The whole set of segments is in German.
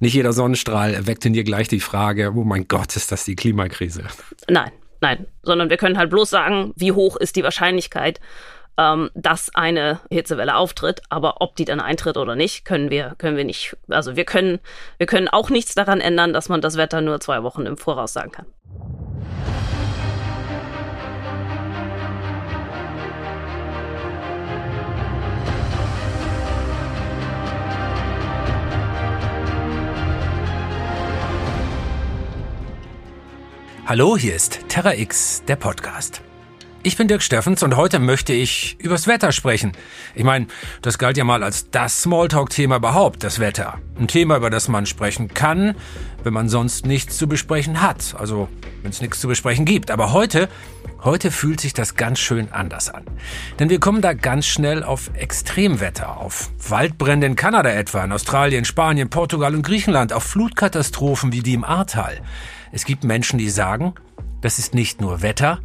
Nicht jeder Sonnenstrahl erweckt in dir gleich die Frage, oh mein Gott, ist das die Klimakrise? Nein, nein, sondern wir können halt bloß sagen, wie hoch ist die Wahrscheinlichkeit, ähm, dass eine Hitzewelle auftritt, aber ob die dann eintritt oder nicht, können wir, können wir nicht. Also wir können, wir können auch nichts daran ändern, dass man das Wetter nur zwei Wochen im Voraus sagen kann. Hallo, hier ist Terra X, der Podcast. Ich bin Dirk Steffens und heute möchte ich übers Wetter sprechen. Ich meine, das galt ja mal als das Smalltalk-Thema überhaupt, das Wetter. Ein Thema, über das man sprechen kann, wenn man sonst nichts zu besprechen hat. Also, wenn es nichts zu besprechen gibt. Aber heute, heute fühlt sich das ganz schön anders an. Denn wir kommen da ganz schnell auf Extremwetter, auf Waldbrände in Kanada etwa, in Australien, Spanien, Portugal und Griechenland, auf Flutkatastrophen wie die im Ahrtal. Es gibt Menschen, die sagen, das ist nicht nur Wetter,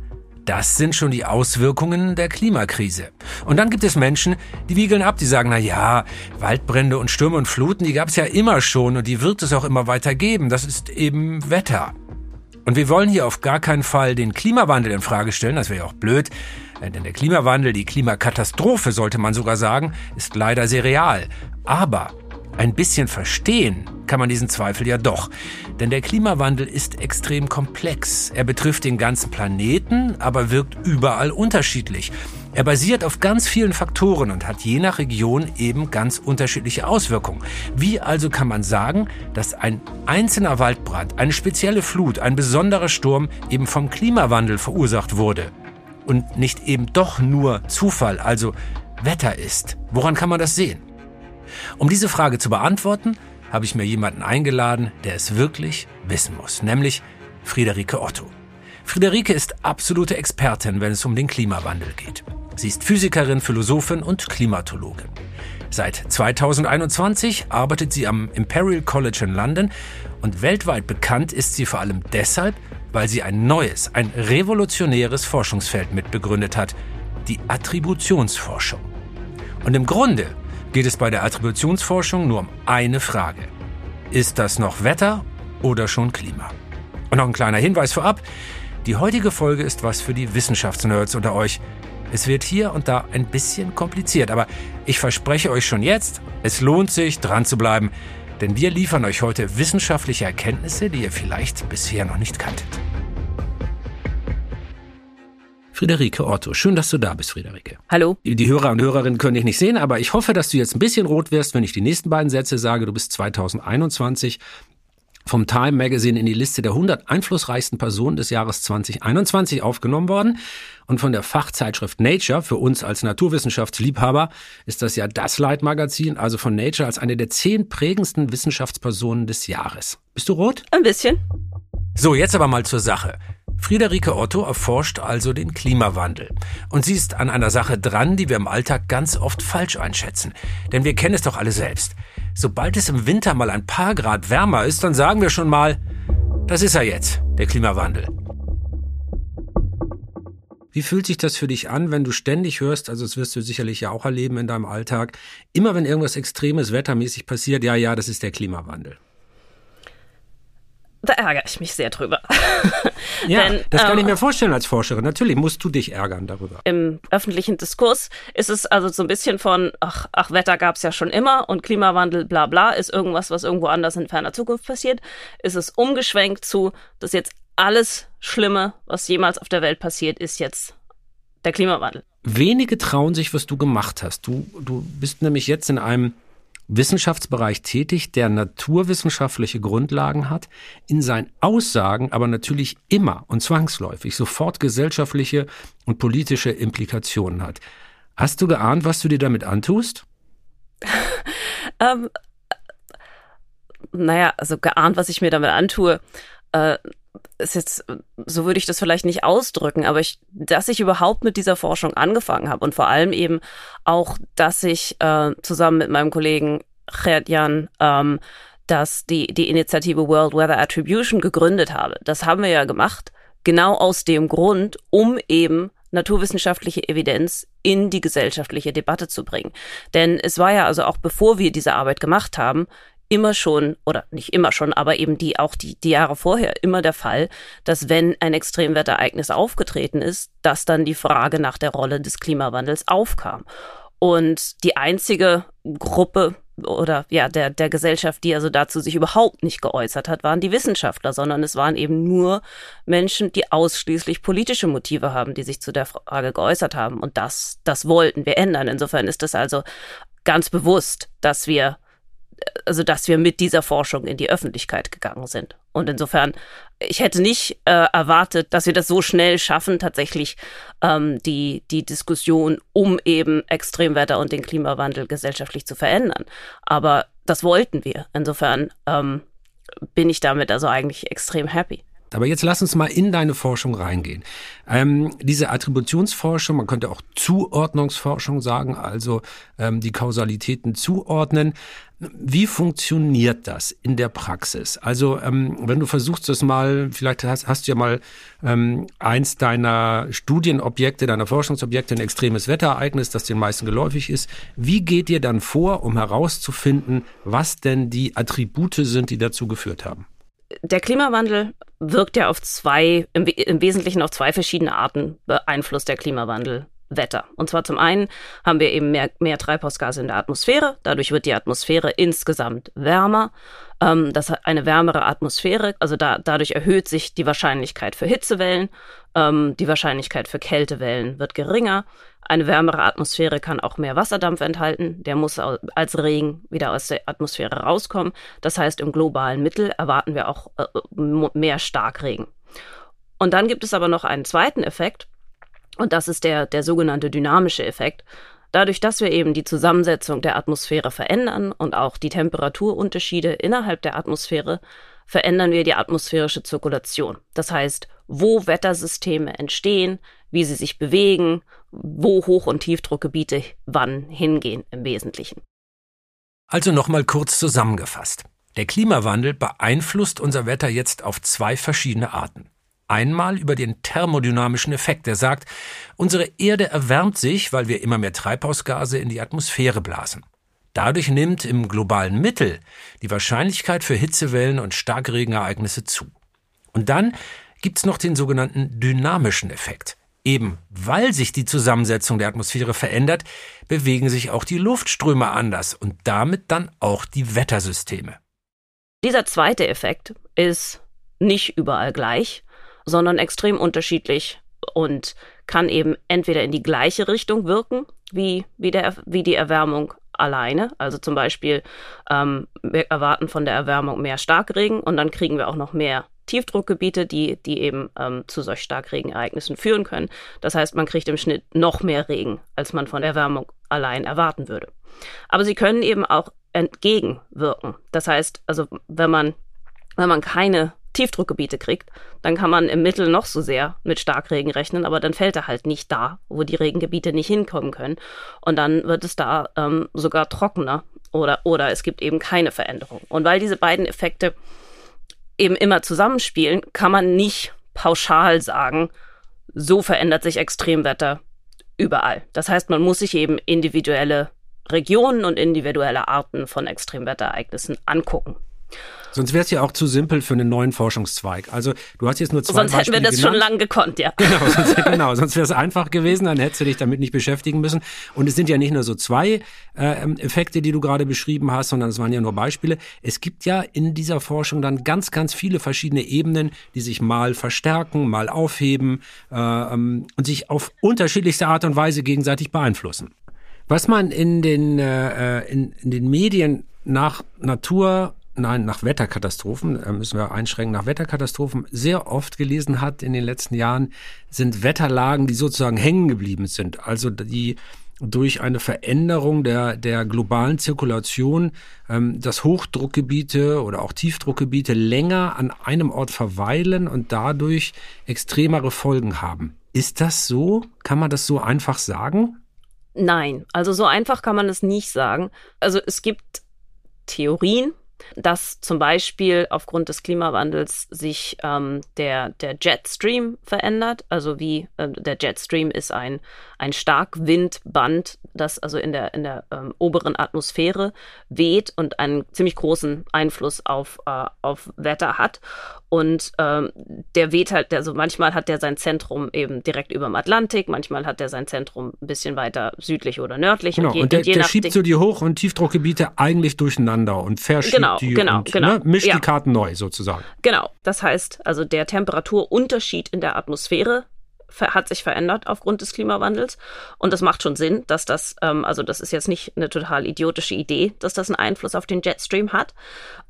das sind schon die Auswirkungen der Klimakrise. Und dann gibt es Menschen, die wiegeln ab, die sagen, na ja, Waldbrände und Stürme und Fluten, die gab es ja immer schon und die wird es auch immer weiter geben. Das ist eben Wetter. Und wir wollen hier auf gar keinen Fall den Klimawandel in Frage stellen, das wäre ja auch blöd. Äh, denn der Klimawandel, die Klimakatastrophe, sollte man sogar sagen, ist leider sehr real. Aber ein bisschen verstehen kann man diesen Zweifel ja doch. Denn der Klimawandel ist extrem komplex. Er betrifft den ganzen Planeten, aber wirkt überall unterschiedlich. Er basiert auf ganz vielen Faktoren und hat je nach Region eben ganz unterschiedliche Auswirkungen. Wie also kann man sagen, dass ein einzelner Waldbrand, eine spezielle Flut, ein besonderer Sturm eben vom Klimawandel verursacht wurde? Und nicht eben doch nur Zufall, also Wetter ist? Woran kann man das sehen? Um diese Frage zu beantworten, habe ich mir jemanden eingeladen, der es wirklich wissen muss, nämlich Friederike Otto. Friederike ist absolute Expertin, wenn es um den Klimawandel geht. Sie ist Physikerin, Philosophin und Klimatologin. Seit 2021 arbeitet sie am Imperial College in London und weltweit bekannt ist sie vor allem deshalb, weil sie ein neues, ein revolutionäres Forschungsfeld mitbegründet hat, die Attributionsforschung. Und im Grunde geht es bei der Attributionsforschung nur um eine Frage. Ist das noch Wetter oder schon Klima? Und noch ein kleiner Hinweis vorab. Die heutige Folge ist was für die Wissenschaftsnerds unter euch. Es wird hier und da ein bisschen kompliziert, aber ich verspreche euch schon jetzt, es lohnt sich, dran zu bleiben, denn wir liefern euch heute wissenschaftliche Erkenntnisse, die ihr vielleicht bisher noch nicht kanntet. Friederike Otto. Schön, dass du da bist, Friederike. Hallo. Die Hörer und Hörerinnen können dich nicht sehen, aber ich hoffe, dass du jetzt ein bisschen rot wirst, wenn ich die nächsten beiden Sätze sage. Du bist 2021 vom Time Magazine in die Liste der 100 einflussreichsten Personen des Jahres 2021 aufgenommen worden. Und von der Fachzeitschrift Nature, für uns als Naturwissenschaftsliebhaber, ist das ja das Leitmagazin, also von Nature als eine der zehn prägendsten Wissenschaftspersonen des Jahres. Bist du rot? Ein bisschen. So, jetzt aber mal zur Sache. Friederike Otto erforscht also den Klimawandel. Und sie ist an einer Sache dran, die wir im Alltag ganz oft falsch einschätzen. Denn wir kennen es doch alle selbst. Sobald es im Winter mal ein paar Grad wärmer ist, dann sagen wir schon mal, das ist er jetzt, der Klimawandel. Wie fühlt sich das für dich an, wenn du ständig hörst, also das wirst du sicherlich ja auch erleben in deinem Alltag, immer wenn irgendwas Extremes wettermäßig passiert, ja, ja, das ist der Klimawandel da ärgere ich mich sehr drüber. ja, Denn, das kann ähm, ich mir vorstellen als Forscherin. Natürlich musst du dich ärgern darüber. Im öffentlichen Diskurs ist es also so ein bisschen von, ach, ach Wetter gab es ja schon immer und Klimawandel, bla bla, ist irgendwas, was irgendwo anders in ferner Zukunft passiert. Ist es umgeschwenkt zu, dass jetzt alles Schlimme, was jemals auf der Welt passiert, ist jetzt der Klimawandel. Wenige trauen sich, was du gemacht hast. Du, du bist nämlich jetzt in einem Wissenschaftsbereich tätig, der naturwissenschaftliche Grundlagen hat, in seinen Aussagen aber natürlich immer und zwangsläufig sofort gesellschaftliche und politische Implikationen hat. Hast du geahnt, was du dir damit antust? ähm, naja, also geahnt, was ich mir damit antue. Äh, ist jetzt, so würde ich das vielleicht nicht ausdrücken, aber ich, dass ich überhaupt mit dieser Forschung angefangen habe und vor allem eben auch, dass ich äh, zusammen mit meinem Kollegen Jan ähm, dass die, die Initiative World Weather Attribution gegründet habe. Das haben wir ja gemacht, genau aus dem Grund, um eben naturwissenschaftliche Evidenz in die gesellschaftliche Debatte zu bringen. Denn es war ja also auch bevor wir diese Arbeit gemacht haben, immer schon, oder nicht immer schon, aber eben die auch die, die Jahre vorher immer der Fall, dass wenn ein Extremwetterereignis aufgetreten ist, dass dann die Frage nach der Rolle des Klimawandels aufkam. Und die einzige Gruppe oder ja, der, der Gesellschaft, die also dazu sich überhaupt nicht geäußert hat, waren die Wissenschaftler, sondern es waren eben nur Menschen, die ausschließlich politische Motive haben, die sich zu der Frage geäußert haben. Und das, das wollten wir ändern. Insofern ist es also ganz bewusst, dass wir also dass wir mit dieser Forschung in die Öffentlichkeit gegangen sind. Und insofern, ich hätte nicht äh, erwartet, dass wir das so schnell schaffen, tatsächlich ähm, die, die Diskussion um eben Extremwetter und den Klimawandel gesellschaftlich zu verändern. Aber das wollten wir. Insofern ähm, bin ich damit also eigentlich extrem happy. Aber jetzt lass uns mal in deine Forschung reingehen. Ähm, diese Attributionsforschung, man könnte auch Zuordnungsforschung sagen, also ähm, die Kausalitäten zuordnen. Wie funktioniert das in der Praxis? Also ähm, wenn du versuchst das mal, vielleicht hast, hast du ja mal ähm, eins deiner Studienobjekte, deiner Forschungsobjekte, ein extremes Wetterereignis, das den meisten geläufig ist. Wie geht ihr dann vor, um herauszufinden, was denn die Attribute sind, die dazu geführt haben? Der Klimawandel wirkt ja auf zwei, im, im Wesentlichen auf zwei verschiedene Arten beeinflusst der Klimawandel Wetter. Und zwar zum einen haben wir eben mehr, mehr Treibhausgase in der Atmosphäre. Dadurch wird die Atmosphäre insgesamt wärmer. Ähm, das hat eine wärmere Atmosphäre. Also da, dadurch erhöht sich die Wahrscheinlichkeit für Hitzewellen. Ähm, die Wahrscheinlichkeit für Kältewellen wird geringer. Eine wärmere Atmosphäre kann auch mehr Wasserdampf enthalten. Der muss als Regen wieder aus der Atmosphäre rauskommen. Das heißt, im globalen Mittel erwarten wir auch äh, mehr Starkregen. Und dann gibt es aber noch einen zweiten Effekt. Und das ist der, der sogenannte dynamische Effekt. Dadurch, dass wir eben die Zusammensetzung der Atmosphäre verändern und auch die Temperaturunterschiede innerhalb der Atmosphäre, verändern wir die atmosphärische Zirkulation. Das heißt, wo Wettersysteme entstehen, wie sie sich bewegen, wo Hoch- und Tiefdruckgebiete wann hingehen im Wesentlichen. Also nochmal kurz zusammengefasst. Der Klimawandel beeinflusst unser Wetter jetzt auf zwei verschiedene Arten. Einmal über den thermodynamischen Effekt, der sagt, unsere Erde erwärmt sich, weil wir immer mehr Treibhausgase in die Atmosphäre blasen. Dadurch nimmt im globalen Mittel die Wahrscheinlichkeit für Hitzewellen und Starkregenereignisse zu. Und dann gibt's noch den sogenannten dynamischen Effekt. Eben weil sich die Zusammensetzung der Atmosphäre verändert, bewegen sich auch die Luftströme anders und damit dann auch die Wettersysteme. Dieser zweite Effekt ist nicht überall gleich, sondern extrem unterschiedlich und kann eben entweder in die gleiche Richtung wirken wie, wie, der, wie die Erwärmung alleine. Also zum Beispiel, ähm, wir erwarten von der Erwärmung mehr Starkregen und dann kriegen wir auch noch mehr Tiefdruckgebiete, die, die eben ähm, zu solch Starkregenereignissen führen können. Das heißt, man kriegt im Schnitt noch mehr Regen, als man von Erwärmung allein erwarten würde. Aber sie können eben auch entgegenwirken. Das heißt, also wenn man, wenn man keine Tiefdruckgebiete kriegt, dann kann man im Mittel noch so sehr mit Starkregen rechnen, aber dann fällt er halt nicht da, wo die Regengebiete nicht hinkommen können. Und dann wird es da ähm, sogar trockener oder, oder es gibt eben keine Veränderung. Und weil diese beiden Effekte eben immer zusammenspielen, kann man nicht pauschal sagen, so verändert sich Extremwetter überall. Das heißt, man muss sich eben individuelle Regionen und individuelle Arten von Extremwetterereignissen angucken. Sonst wäre es ja auch zu simpel für einen neuen Forschungszweig. Also du hast jetzt nur zwei Sonst Beispiele hätten wir das genannt. schon lang gekonnt, ja. Genau, sonst, genau, sonst wäre es einfach gewesen, dann hättest du dich damit nicht beschäftigen müssen. Und es sind ja nicht nur so zwei äh, Effekte, die du gerade beschrieben hast, sondern es waren ja nur Beispiele. Es gibt ja in dieser Forschung dann ganz, ganz viele verschiedene Ebenen, die sich mal verstärken, mal aufheben äh, ähm, und sich auf unterschiedlichste Art und Weise gegenseitig beeinflussen. Was man in den, äh, in, in den Medien nach Natur nein, nach Wetterkatastrophen, äh, müssen wir einschränken, nach Wetterkatastrophen sehr oft gelesen hat in den letzten Jahren, sind Wetterlagen, die sozusagen hängen geblieben sind. Also die durch eine Veränderung der, der globalen Zirkulation, ähm, dass Hochdruckgebiete oder auch Tiefdruckgebiete länger an einem Ort verweilen und dadurch extremere Folgen haben. Ist das so? Kann man das so einfach sagen? Nein, also so einfach kann man es nicht sagen. Also es gibt Theorien, dass zum Beispiel aufgrund des Klimawandels sich ähm, der, der Jetstream verändert. Also wie äh, der Jetstream ist ein, ein Starkwindband, das also in der, in der ähm, oberen Atmosphäre weht und einen ziemlich großen Einfluss auf, äh, auf Wetter hat. Und ähm, der weht halt, also manchmal hat der sein Zentrum eben direkt über dem Atlantik, manchmal hat der sein Zentrum ein bisschen weiter südlich oder nördlich. Genau, und, je, und der, und der schiebt so die Hoch- und Tiefdruckgebiete eigentlich durcheinander und verschiebt genau, die genau, und genau. Ne, mischt Ja. die Karten neu sozusagen. Genau, das heißt, also der Temperaturunterschied in der Atmosphäre hat sich verändert aufgrund des Klimawandels. Und das macht schon Sinn, dass das, ähm, also das ist jetzt nicht eine total idiotische Idee, dass das einen Einfluss auf den Jetstream hat.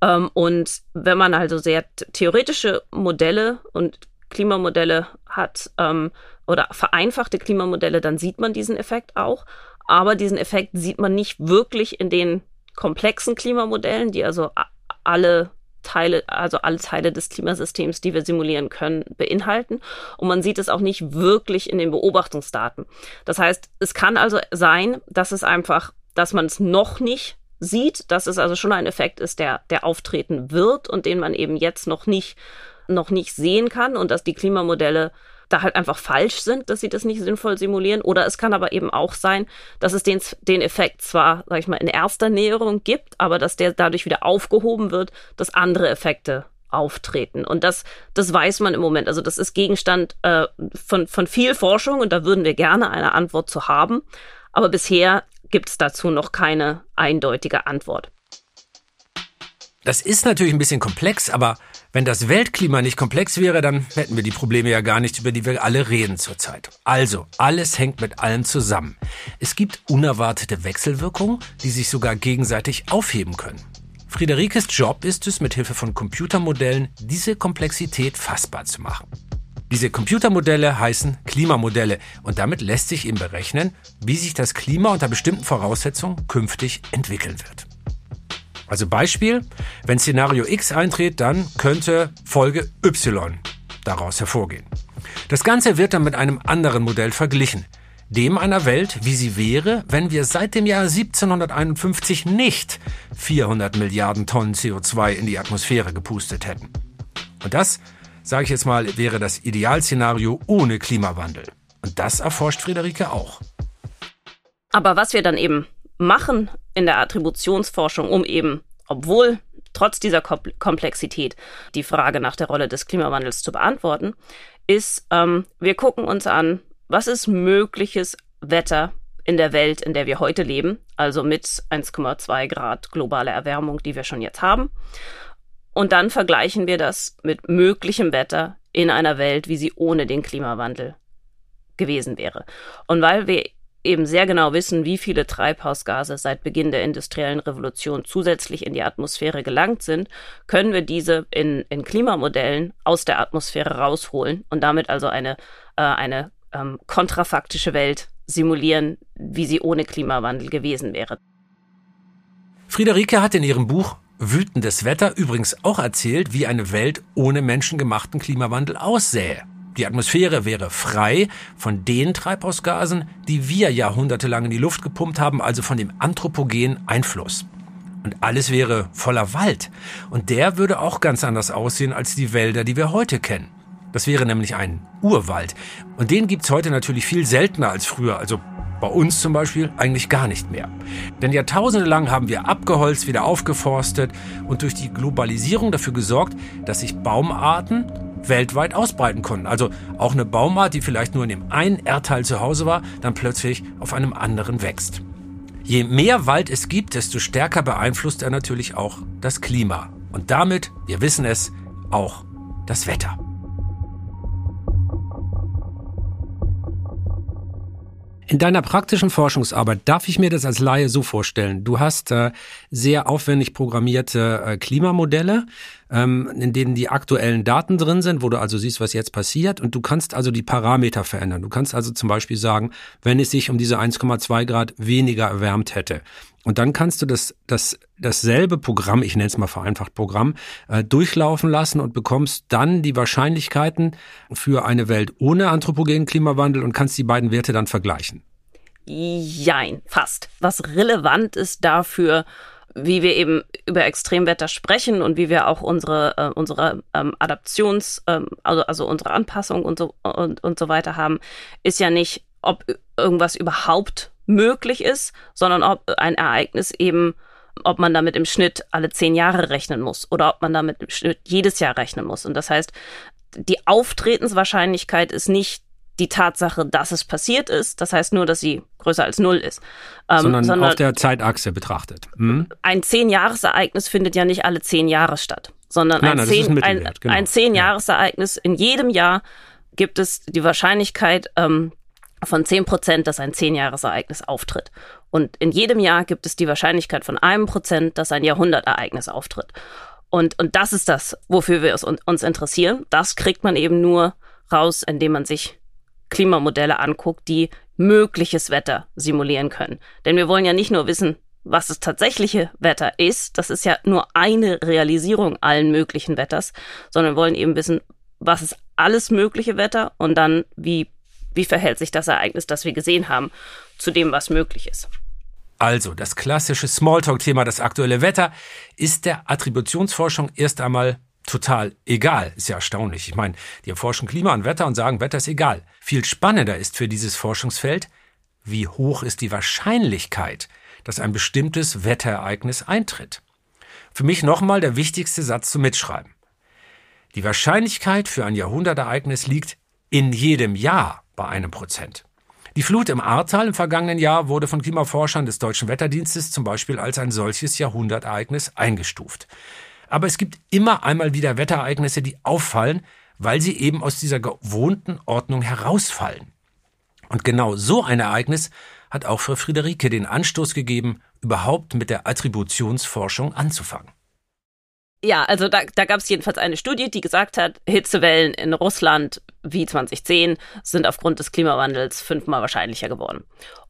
Ähm, und wenn man also sehr theoretische Modelle und Klimamodelle hat ähm, oder vereinfachte Klimamodelle, dann sieht man diesen Effekt auch. Aber diesen Effekt sieht man nicht wirklich in den komplexen Klimamodellen, die also alle Teile, also alle Teile des Klimasystems, die wir simulieren können, beinhalten. Und man sieht es auch nicht wirklich in den Beobachtungsdaten. Das heißt, es kann also sein, dass es einfach, dass man es noch nicht sieht, dass es also schon ein Effekt ist, der, der auftreten wird und den man eben jetzt noch nicht, noch nicht sehen kann und dass die Klimamodelle da halt einfach falsch sind, dass sie das nicht sinnvoll simulieren. Oder es kann aber eben auch sein, dass es den, den Effekt zwar, sag ich mal, in erster Näherung gibt, aber dass der dadurch wieder aufgehoben wird, dass andere Effekte auftreten. Und das, das weiß man im Moment. Also das ist Gegenstand äh, von, von viel Forschung und da würden wir gerne eine Antwort zu haben. Aber bisher gibt es dazu noch keine eindeutige Antwort. Das ist natürlich ein bisschen komplex, aber wenn das Weltklima nicht komplex wäre, dann hätten wir die Probleme ja gar nicht, über die wir alle reden zurzeit. Also, alles hängt mit allem zusammen. Es gibt unerwartete Wechselwirkungen, die sich sogar gegenseitig aufheben können. Friederikes Job ist es, mit Hilfe von Computermodellen diese Komplexität fassbar zu machen. Diese Computermodelle heißen Klimamodelle und damit lässt sich eben berechnen, wie sich das Klima unter bestimmten Voraussetzungen künftig entwickeln wird. Also Beispiel, wenn Szenario X eintritt, dann könnte Folge Y daraus hervorgehen. Das Ganze wird dann mit einem anderen Modell verglichen, dem einer Welt, wie sie wäre, wenn wir seit dem Jahr 1751 nicht 400 Milliarden Tonnen CO2 in die Atmosphäre gepustet hätten. Und das, sage ich jetzt mal, wäre das Idealszenario ohne Klimawandel. Und das erforscht Friederike auch. Aber was wir dann eben machen in der Attributionsforschung, um eben, obwohl trotz dieser Kom Komplexität die Frage nach der Rolle des Klimawandels zu beantworten, ist, ähm, wir gucken uns an, was ist mögliches Wetter in der Welt, in der wir heute leben, also mit 1,2 Grad globale Erwärmung, die wir schon jetzt haben. Und dann vergleichen wir das mit möglichem Wetter in einer Welt, wie sie ohne den Klimawandel gewesen wäre. Und weil wir eben sehr genau wissen, wie viele Treibhausgase seit Beginn der industriellen Revolution zusätzlich in die Atmosphäre gelangt sind, können wir diese in, in Klimamodellen aus der Atmosphäre rausholen und damit also eine, äh, eine ähm, kontrafaktische Welt simulieren, wie sie ohne Klimawandel gewesen wäre. Friederike hat in ihrem Buch Wütendes Wetter übrigens auch erzählt, wie eine Welt ohne menschengemachten Klimawandel aussähe. Die Atmosphäre wäre frei von den Treibhausgasen, die wir jahrhundertelang in die Luft gepumpt haben, also von dem anthropogenen Einfluss. Und alles wäre voller Wald. Und der würde auch ganz anders aussehen als die Wälder, die wir heute kennen. Das wäre nämlich ein Urwald. Und den gibt's heute natürlich viel seltener als früher. Also bei uns zum Beispiel eigentlich gar nicht mehr. Denn jahrtausende lang haben wir abgeholzt, wieder aufgeforstet und durch die Globalisierung dafür gesorgt, dass sich Baumarten weltweit ausbreiten konnten. Also auch eine Baumart, die vielleicht nur in dem einen Erdteil zu Hause war, dann plötzlich auf einem anderen wächst. Je mehr Wald es gibt, desto stärker beeinflusst er natürlich auch das Klima. Und damit, wir wissen es, auch das Wetter. In deiner praktischen Forschungsarbeit darf ich mir das als Laie so vorstellen. Du hast äh, sehr aufwendig programmierte äh, Klimamodelle, ähm, in denen die aktuellen Daten drin sind, wo du also siehst, was jetzt passiert. Und du kannst also die Parameter verändern. Du kannst also zum Beispiel sagen, wenn es sich um diese 1,2 Grad weniger erwärmt hätte. Und dann kannst du das, das, dasselbe Programm, ich nenne es mal vereinfacht Programm, äh, durchlaufen lassen und bekommst dann die Wahrscheinlichkeiten für eine Welt ohne anthropogenen Klimawandel und kannst die beiden Werte dann vergleichen. Jein, fast. Was relevant ist dafür, wie wir eben über Extremwetter sprechen und wie wir auch unsere äh, unsere ähm, Adaptions ähm, also also unsere Anpassung und so und, und so weiter haben, ist ja nicht, ob irgendwas überhaupt möglich ist, sondern ob ein Ereignis eben ob man damit im Schnitt alle zehn Jahre rechnen muss oder ob man damit im Schnitt jedes Jahr rechnen muss. Und das heißt, die Auftretenswahrscheinlichkeit ist nicht die Tatsache, dass es passiert ist. Das heißt nur, dass sie größer als null ist. Ähm, sondern, sondern, auf der Zeitachse betrachtet. Hm? Ein Zehn-Jahres-Ereignis findet ja nicht alle zehn Jahre statt, sondern nein, ein, zehn, ein, genau. ein Zehn-Jahres-Ereignis in jedem Jahr gibt es die Wahrscheinlichkeit ähm, von zehn Prozent, dass ein Zehn-Jahres-Ereignis auftritt. Und in jedem Jahr gibt es die Wahrscheinlichkeit von einem Prozent, dass ein Jahrhundertereignis auftritt. Und, und das ist das, wofür wir uns interessieren. Das kriegt man eben nur raus, indem man sich Klimamodelle anguckt, die mögliches Wetter simulieren können. Denn wir wollen ja nicht nur wissen, was das tatsächliche Wetter ist, das ist ja nur eine Realisierung allen möglichen Wetters, sondern wir wollen eben wissen, was ist alles mögliche Wetter und dann, wie, wie verhält sich das Ereignis, das wir gesehen haben, zu dem, was möglich ist. Also, das klassische Smalltalk-Thema, das aktuelle Wetter, ist der Attributionsforschung erst einmal total egal. Ist ja erstaunlich. Ich meine, die erforschen Klima und Wetter und sagen, Wetter ist egal. Viel spannender ist für dieses Forschungsfeld, wie hoch ist die Wahrscheinlichkeit, dass ein bestimmtes Wetterereignis eintritt. Für mich nochmal der wichtigste Satz zum Mitschreiben. Die Wahrscheinlichkeit für ein Jahrhundertereignis liegt in jedem Jahr bei einem Prozent. Die Flut im Ahrtal im vergangenen Jahr wurde von Klimaforschern des Deutschen Wetterdienstes zum Beispiel als ein solches Jahrhundertereignis eingestuft. Aber es gibt immer einmal wieder Wetterereignisse, die auffallen, weil sie eben aus dieser gewohnten Ordnung herausfallen. Und genau so ein Ereignis hat auch für Friederike den Anstoß gegeben, überhaupt mit der Attributionsforschung anzufangen. Ja, also da, da gab es jedenfalls eine Studie, die gesagt hat, Hitzewellen in Russland wie 2010 sind aufgrund des Klimawandels fünfmal wahrscheinlicher geworden.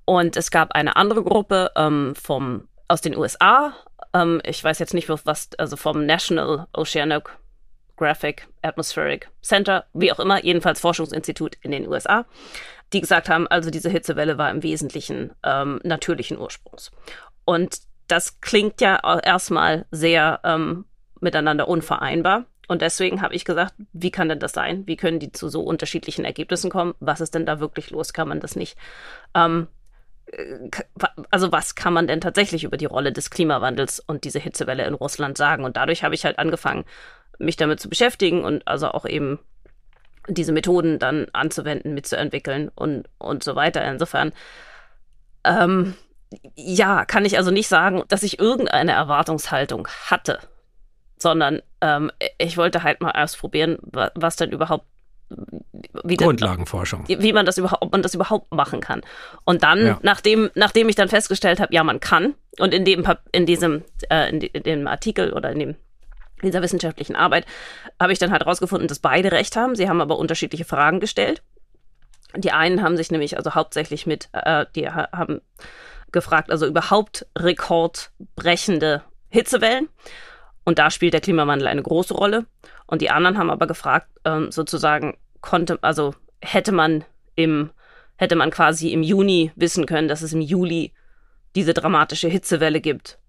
Und es gab eine andere Gruppe ähm, vom, aus den USA, ähm, ich weiß jetzt nicht, was, also vom National Oceanographic Atmospheric Center, wie auch immer, jedenfalls Forschungsinstitut in den USA, die gesagt haben, also diese Hitzewelle war im Wesentlichen ähm, natürlichen Ursprungs. Und das klingt ja erstmal sehr ähm, miteinander unvereinbar. Und deswegen habe ich gesagt, wie kann denn das sein? Wie können die zu so unterschiedlichen Ergebnissen kommen? Was ist denn da wirklich los? Kann man das nicht? Ähm, äh, also was kann man denn tatsächlich über die Rolle des Klimawandels und diese Hitzewelle in Russland sagen? Und dadurch habe ich halt angefangen, mich damit zu beschäftigen und also auch eben diese Methoden dann anzuwenden, mitzuentwickeln und, und so weiter. Insofern, ähm, ja, kann ich also nicht sagen, dass ich irgendeine Erwartungshaltung hatte sondern ähm, ich wollte halt mal ausprobieren, was denn überhaupt wie Grundlagenforschung. Denn, wie man das überhaupt, ob man das überhaupt machen kann. Und dann, ja. nachdem, nachdem ich dann festgestellt habe, ja, man kann, und in dem, in diesem, äh, in, dem Artikel oder in dem in dieser wissenschaftlichen Arbeit habe ich dann halt herausgefunden, dass beide recht haben. Sie haben aber unterschiedliche Fragen gestellt. Die einen haben sich nämlich also hauptsächlich mit, äh, die haben gefragt, also überhaupt rekordbrechende Hitzewellen. Und da spielt der Klimawandel eine große Rolle. Und die anderen haben aber gefragt, ähm, sozusagen konnte, also hätte man im, hätte man quasi im Juni wissen können, dass es im Juli diese dramatische Hitzewelle gibt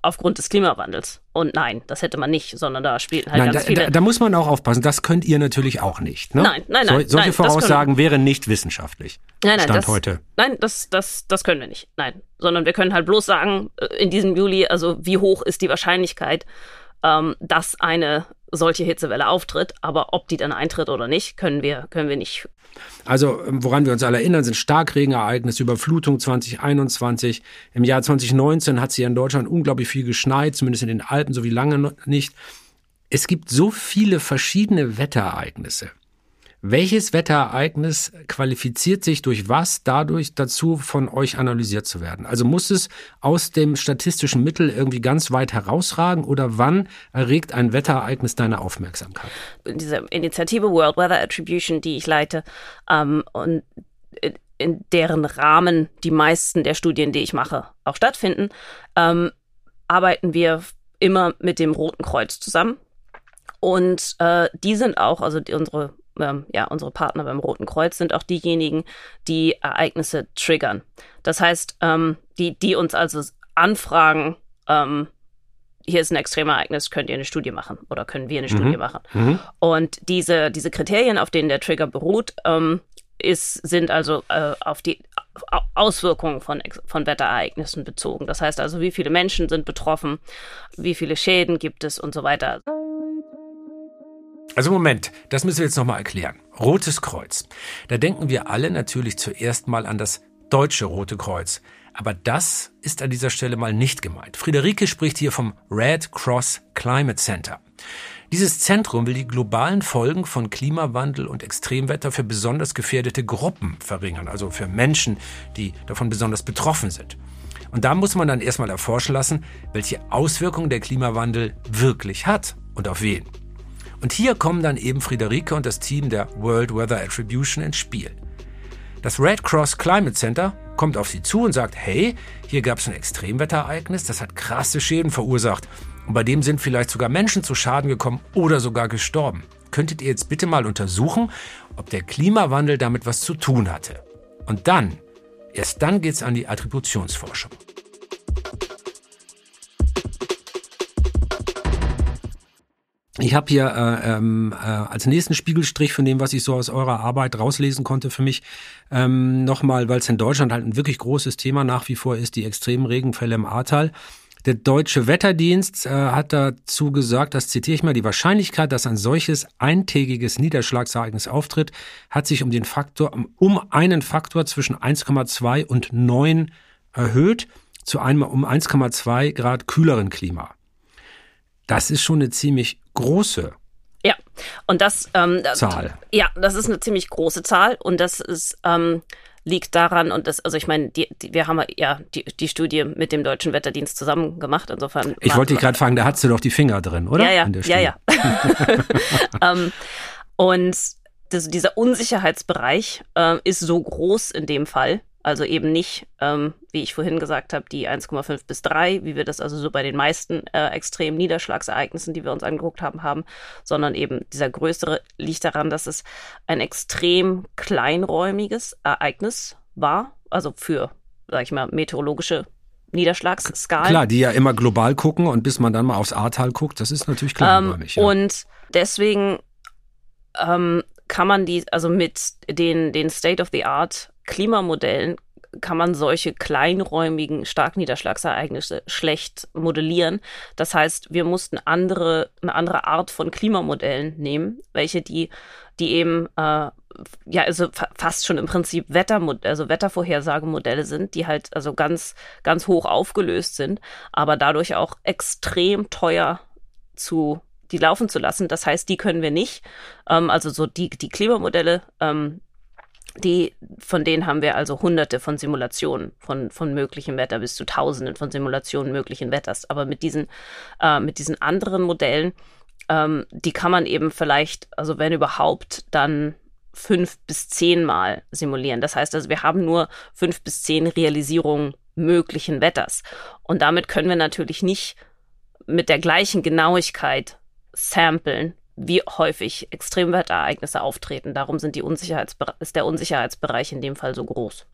aufgrund des Klimawandels. Und nein, das hätte man nicht, sondern da spielten halt nein, ganz da, viele. Da, da, muss man auch aufpassen. Das könnt ihr natürlich auch nicht. Ne? Nein, nein, nein. So, solche nein, Voraussagen wären nicht wissenschaftlich. Nein, nein, Stand das, heute. Nein, das, das, das können wir nicht. Nein, sondern wir können halt bloß sagen, äh, in diesem Juli, also wie hoch ist die Wahrscheinlichkeit, ähm, dass eine solche Hitzewelle auftritt. Aber ob die dann eintritt oder nicht, können wir, können wir nicht. Also, ähm, woran wir uns alle erinnern, sind Starkregenereignisse, Überflutung 2021. Im Jahr 2019 hat es hier in Deutschland unglaublich viel geschneit, zumindest in den Alpen, so wie lange nicht. Es gibt so viele verschiedene Wetterereignisse. Welches Wetterereignis qualifiziert sich durch was dadurch dazu, von euch analysiert zu werden? Also muss es aus dem statistischen Mittel irgendwie ganz weit herausragen oder wann erregt ein Wetterereignis deine Aufmerksamkeit? Diese Initiative World Weather Attribution, die ich leite, ähm, und in deren Rahmen die meisten der Studien, die ich mache, auch stattfinden, ähm, arbeiten wir immer mit dem Roten Kreuz zusammen. Und äh, die sind auch, also die, unsere ähm, ja, unsere Partner beim Roten Kreuz sind auch diejenigen, die Ereignisse triggern. Das heißt, ähm, die, die uns also anfragen, ähm, hier ist ein Extremereignis, könnt ihr eine Studie machen oder können wir eine mhm. Studie machen. Mhm. Und diese, diese Kriterien, auf denen der Trigger beruht, ähm, ist, sind also äh, auf die Auswirkungen von, von Wetterereignissen bezogen. Das heißt also, wie viele Menschen sind betroffen, wie viele Schäden gibt es und so weiter. Also Moment, das müssen wir jetzt nochmal erklären. Rotes Kreuz. Da denken wir alle natürlich zuerst mal an das deutsche Rote Kreuz. Aber das ist an dieser Stelle mal nicht gemeint. Friederike spricht hier vom Red Cross Climate Center. Dieses Zentrum will die globalen Folgen von Klimawandel und Extremwetter für besonders gefährdete Gruppen verringern, also für Menschen, die davon besonders betroffen sind. Und da muss man dann erstmal erforschen lassen, welche Auswirkungen der Klimawandel wirklich hat und auf wen. Und hier kommen dann eben Friederike und das Team der World Weather Attribution ins Spiel. Das Red Cross Climate Center kommt auf sie zu und sagt, hey, hier gab es ein Extremwetterereignis, das hat krasse Schäden verursacht. Und bei dem sind vielleicht sogar Menschen zu Schaden gekommen oder sogar gestorben. Könntet ihr jetzt bitte mal untersuchen, ob der Klimawandel damit was zu tun hatte? Und dann, erst dann geht's an die Attributionsforschung. Ich habe hier äh, ähm, äh, als nächsten Spiegelstrich von dem, was ich so aus eurer Arbeit rauslesen konnte für mich, ähm, nochmal, weil es in Deutschland halt ein wirklich großes Thema nach wie vor ist, die extremen Regenfälle im Ahrtal. Der deutsche Wetterdienst äh, hat dazu gesagt, das zitiere ich mal, die Wahrscheinlichkeit, dass ein solches eintägiges Niederschlagsereignis auftritt, hat sich um den Faktor, um einen Faktor zwischen 1,2 und 9 erhöht zu einem um 1,2 Grad kühleren Klima. Das ist schon eine ziemlich große ja, und das ähm, Zahl. Ja, das ist eine ziemlich große Zahl und das ist ähm, liegt daran und das, also ich meine, die, die, wir haben ja die, die Studie mit dem deutschen Wetterdienst zusammen gemacht. Insofern. Ich wollte dich gerade fragen, da hast du doch die Finger drin, oder? Ja, ja, ja, ja. ähm, und das, dieser Unsicherheitsbereich äh, ist so groß in dem Fall, also eben nicht, ähm, wie ich vorhin gesagt habe, die 1,5 bis 3, wie wir das also so bei den meisten äh, extremen Niederschlagsereignissen, die wir uns angeguckt haben, haben, sondern eben dieser größere liegt daran, dass es ein extrem kleinräumiges Ereignis war, also für, sag ich mal, meteorologische Niederschlagsskalen. Klar, die ja immer global gucken und bis man dann mal aufs Ahrtal guckt, das ist natürlich kleinräumig. Ähm, ja. Und deswegen ähm, kann man die, also mit den, den State of the Art Klimamodellen kann man solche kleinräumigen Starkniederschlagsereignisse schlecht modellieren. Das heißt, wir mussten andere, eine andere Art von Klimamodellen nehmen, welche die, die eben äh, ja also fast schon im Prinzip Wetter, also Wettervorhersagemodelle sind, die halt also ganz, ganz hoch aufgelöst sind, aber dadurch auch extrem teuer zu die laufen zu lassen. Das heißt, die können wir nicht. Ähm, also so die, die Klimamodelle ähm, die, von denen haben wir also hunderte von Simulationen von, von möglichem Wetter bis zu tausenden von Simulationen möglichen Wetters. Aber mit diesen, äh, mit diesen anderen Modellen, ähm, die kann man eben vielleicht, also wenn überhaupt, dann fünf bis zehnmal simulieren. Das heißt also, wir haben nur fünf bis zehn Realisierungen möglichen Wetters. Und damit können wir natürlich nicht mit der gleichen Genauigkeit samplen, wie häufig Extremwetterereignisse auftreten. Darum sind die ist der Unsicherheitsbereich in dem Fall so groß.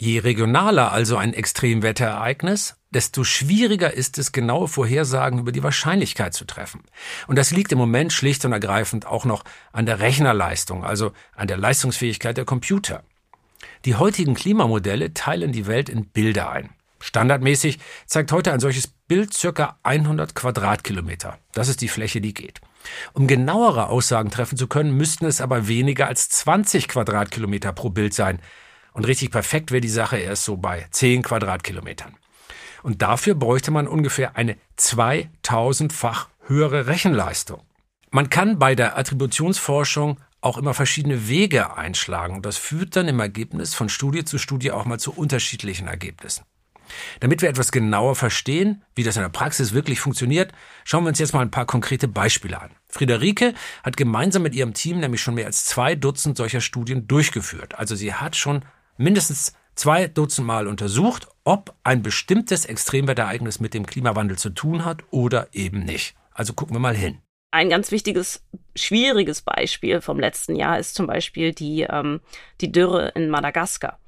Je regionaler also ein Extremwetterereignis, desto schwieriger ist es, genaue Vorhersagen über die Wahrscheinlichkeit zu treffen. Und das liegt im Moment schlicht und ergreifend auch noch an der Rechnerleistung, also an der Leistungsfähigkeit der Computer. Die heutigen Klimamodelle teilen die Welt in Bilder ein. Standardmäßig zeigt heute ein solches Bild circa 100 Quadratkilometer. Das ist die Fläche, die geht. Um genauere Aussagen treffen zu können, müssten es aber weniger als 20 Quadratkilometer pro Bild sein. Und richtig perfekt wäre die Sache erst so bei 10 Quadratkilometern. Und dafür bräuchte man ungefähr eine 2000-fach höhere Rechenleistung. Man kann bei der Attributionsforschung auch immer verschiedene Wege einschlagen und das führt dann im Ergebnis von Studie zu Studie auch mal zu unterschiedlichen Ergebnissen. Damit wir etwas genauer verstehen, wie das in der Praxis wirklich funktioniert, schauen wir uns jetzt mal ein paar konkrete Beispiele an. Friederike hat gemeinsam mit ihrem Team nämlich schon mehr als zwei Dutzend solcher Studien durchgeführt. Also sie hat schon mindestens zwei Dutzend Mal untersucht, ob ein bestimmtes Extremwetterereignis mit dem Klimawandel zu tun hat oder eben nicht. Also gucken wir mal hin. Ein ganz wichtiges, schwieriges Beispiel vom letzten Jahr ist zum Beispiel die, ähm, die Dürre in Madagaskar.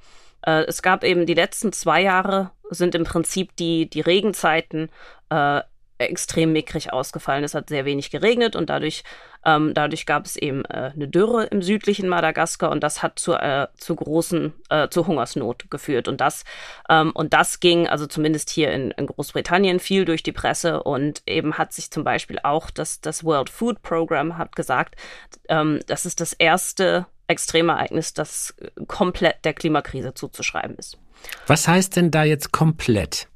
Äh, es gab eben die letzten zwei Jahre sind im Prinzip die, die Regenzeiten äh, extrem mickrig ausgefallen. Es hat sehr wenig geregnet und dadurch, ähm, dadurch gab es eben äh, eine Dürre im südlichen Madagaskar und das hat zu, äh, zu großen, äh, zu Hungersnot geführt. Und das, ähm, und das ging also zumindest hier in, in Großbritannien viel durch die Presse und eben hat sich zum Beispiel auch das, das World Food Program hat gesagt, ähm, das ist das erste Extremereignis, das komplett der Klimakrise zuzuschreiben ist. Was heißt denn da jetzt komplett?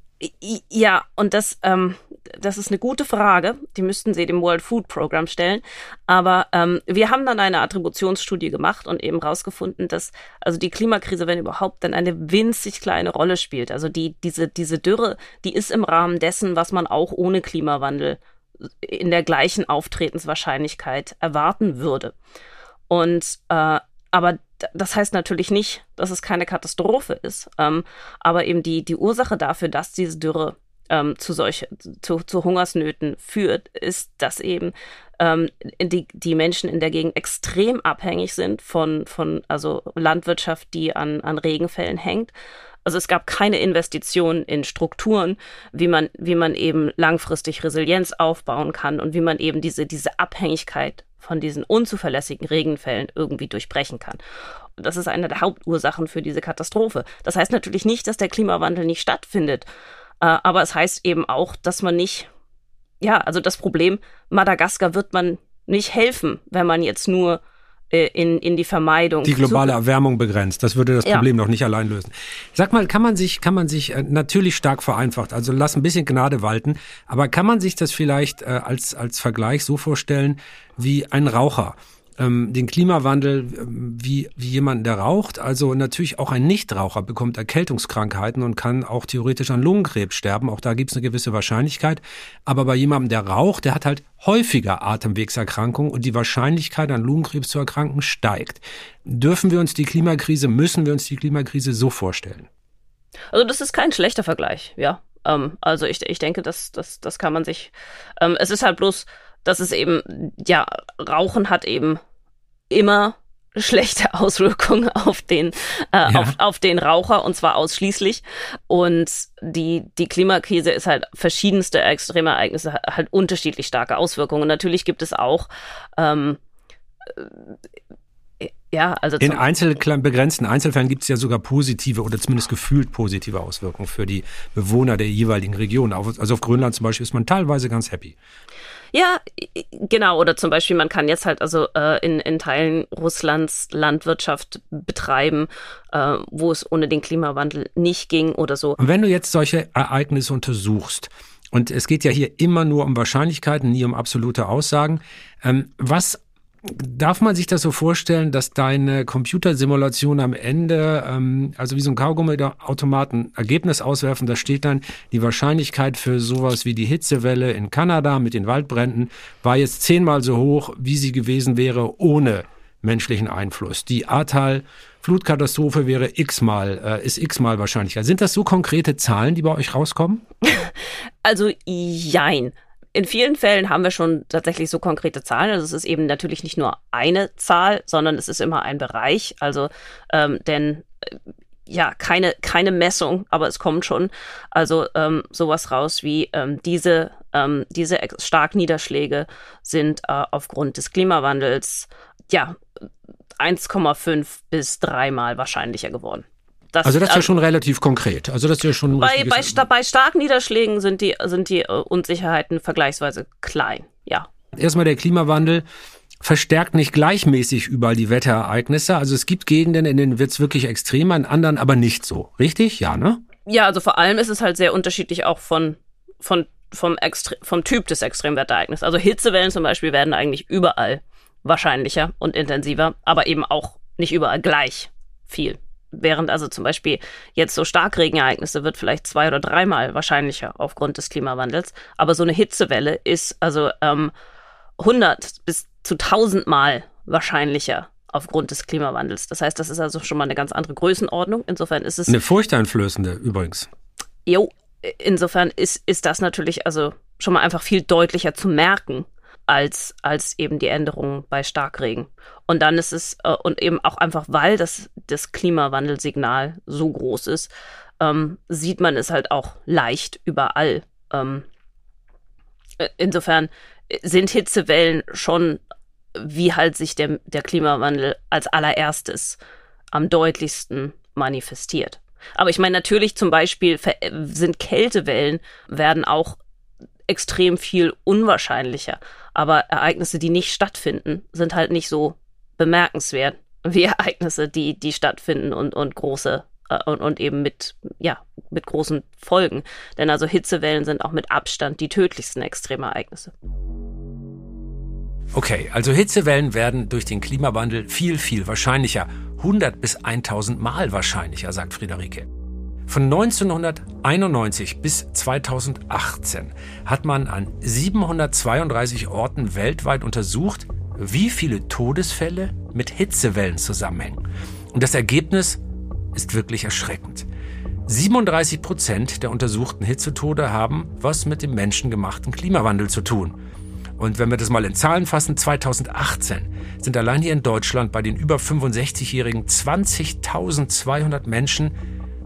Ja, und das, ähm, das ist eine gute Frage. Die müssten Sie dem World Food Program stellen. Aber ähm, wir haben dann eine Attributionsstudie gemacht und eben rausgefunden, dass also die Klimakrise, wenn überhaupt, dann eine winzig kleine Rolle spielt. Also die, diese, diese Dürre, die ist im Rahmen dessen, was man auch ohne Klimawandel in der gleichen Auftretenswahrscheinlichkeit erwarten würde. Und äh, aber das heißt natürlich nicht, dass es keine Katastrophe ist. Ähm, aber eben die, die Ursache dafür, dass diese Dürre ähm, zu solch, zu, zu Hungersnöten führt, ist, dass eben ähm, die, die Menschen in der Gegend extrem abhängig sind von, von also Landwirtschaft, die an, an Regenfällen hängt. Also es gab keine Investitionen in Strukturen, wie man, wie man eben langfristig Resilienz aufbauen kann und wie man eben diese, diese Abhängigkeit von diesen unzuverlässigen Regenfällen irgendwie durchbrechen kann. Das ist eine der Hauptursachen für diese Katastrophe. Das heißt natürlich nicht, dass der Klimawandel nicht stattfindet, äh, aber es heißt eben auch, dass man nicht, ja, also das Problem, Madagaskar wird man nicht helfen, wenn man jetzt nur in, in die Vermeidung. Die globale Erwärmung begrenzt. Das würde das Problem ja. noch nicht allein lösen. Sag mal, kann man sich, kann man sich äh, natürlich stark vereinfacht, also lass ein bisschen Gnade walten, aber kann man sich das vielleicht äh, als, als Vergleich so vorstellen wie ein Raucher? Ähm, den Klimawandel ähm, wie, wie jemand, der raucht. Also natürlich auch ein Nichtraucher bekommt Erkältungskrankheiten und kann auch theoretisch an Lungenkrebs sterben. Auch da gibt es eine gewisse Wahrscheinlichkeit. Aber bei jemandem, der raucht, der hat halt häufiger Atemwegserkrankungen und die Wahrscheinlichkeit an Lungenkrebs zu erkranken steigt. Dürfen wir uns die Klimakrise, müssen wir uns die Klimakrise so vorstellen? Also das ist kein schlechter Vergleich, ja. Ähm, also ich, ich denke, das, das, das kann man sich. Ähm, es ist halt bloß dass es eben, ja, Rauchen hat eben immer schlechte Auswirkungen auf den, äh, ja. auf, auf den Raucher und zwar ausschließlich. Und die, die Klimakrise ist halt verschiedenste extreme Ereignisse, halt unterschiedlich starke Auswirkungen. Und natürlich gibt es auch ähm, äh, ja, also in einzel begrenzten Einzelfällen gibt es ja sogar positive oder zumindest gefühlt positive Auswirkungen für die Bewohner der jeweiligen Region. Also auf Grönland zum Beispiel ist man teilweise ganz happy. Ja, genau. Oder zum Beispiel, man kann jetzt halt also äh, in, in Teilen Russlands Landwirtschaft betreiben, äh, wo es ohne den Klimawandel nicht ging oder so. Und wenn du jetzt solche Ereignisse untersuchst, und es geht ja hier immer nur um Wahrscheinlichkeiten, nie um absolute Aussagen. Ähm, was Darf man sich das so vorstellen, dass deine Computersimulation am Ende, ähm, also wie so ein Kaugummi-Automaten, Ergebnis auswerfen, da steht dann, die Wahrscheinlichkeit für sowas wie die Hitzewelle in Kanada mit den Waldbränden war jetzt zehnmal so hoch, wie sie gewesen wäre ohne menschlichen Einfluss. Die Ahrtal Flutkatastrophe wäre x-mal, äh, ist x-mal wahrscheinlicher. Sind das so konkrete Zahlen, die bei euch rauskommen? Also jein in vielen Fällen haben wir schon tatsächlich so konkrete Zahlen. Also es ist eben natürlich nicht nur eine Zahl, sondern es ist immer ein Bereich. Also ähm, denn äh, ja keine keine Messung, aber es kommt schon also ähm, sowas raus wie ähm, diese ähm, diese Starkniederschläge sind äh, aufgrund des Klimawandels ja 1,5 bis dreimal wahrscheinlicher geworden. Das, also das ist ja schon relativ konkret. Also das ist ja schon bei, bei, bei starken Niederschlägen sind die, sind die äh, Unsicherheiten vergleichsweise klein, ja. Erstmal der Klimawandel verstärkt nicht gleichmäßig überall die Wetterereignisse. Also es gibt Gegenden, in denen wird es wirklich extremer, in anderen aber nicht so. Richtig? Ja, ne? Ja, also vor allem ist es halt sehr unterschiedlich auch von, von, vom, Extre vom Typ des Extremwettereignisses. Also Hitzewellen zum Beispiel werden eigentlich überall wahrscheinlicher und intensiver, aber eben auch nicht überall gleich viel. Während also zum Beispiel jetzt so Starkregenereignisse wird vielleicht zwei oder dreimal wahrscheinlicher aufgrund des Klimawandels. Aber so eine Hitzewelle ist also ähm, 100 bis zu 1000 Mal wahrscheinlicher aufgrund des Klimawandels. Das heißt, das ist also schon mal eine ganz andere Größenordnung. Insofern ist es. Eine furchteinflößende übrigens. Jo, insofern ist, ist das natürlich also schon mal einfach viel deutlicher zu merken. Als, als eben die Änderungen bei Starkregen. Und dann ist es, äh, und eben auch einfach, weil das, das Klimawandelsignal so groß ist, ähm, sieht man es halt auch leicht überall. Ähm, äh, insofern sind Hitzewellen schon, wie halt sich der, der Klimawandel als allererstes am deutlichsten manifestiert. Aber ich meine, natürlich zum Beispiel sind Kältewellen, werden auch extrem viel unwahrscheinlicher. Aber Ereignisse, die nicht stattfinden, sind halt nicht so bemerkenswert wie Ereignisse, die, die stattfinden und, und große äh, und, und eben mit, ja, mit großen Folgen. Denn also Hitzewellen sind auch mit Abstand die tödlichsten Extremereignisse. Okay, also Hitzewellen werden durch den Klimawandel viel, viel wahrscheinlicher. 100 bis 1000 Mal wahrscheinlicher, sagt Friederike. Von 1991 bis 2018 hat man an 732 Orten weltweit untersucht, wie viele Todesfälle mit Hitzewellen zusammenhängen. Und das Ergebnis ist wirklich erschreckend. 37 Prozent der untersuchten Hitzetode haben was mit dem menschengemachten Klimawandel zu tun. Und wenn wir das mal in Zahlen fassen, 2018 sind allein hier in Deutschland bei den über 65-Jährigen 20.200 Menschen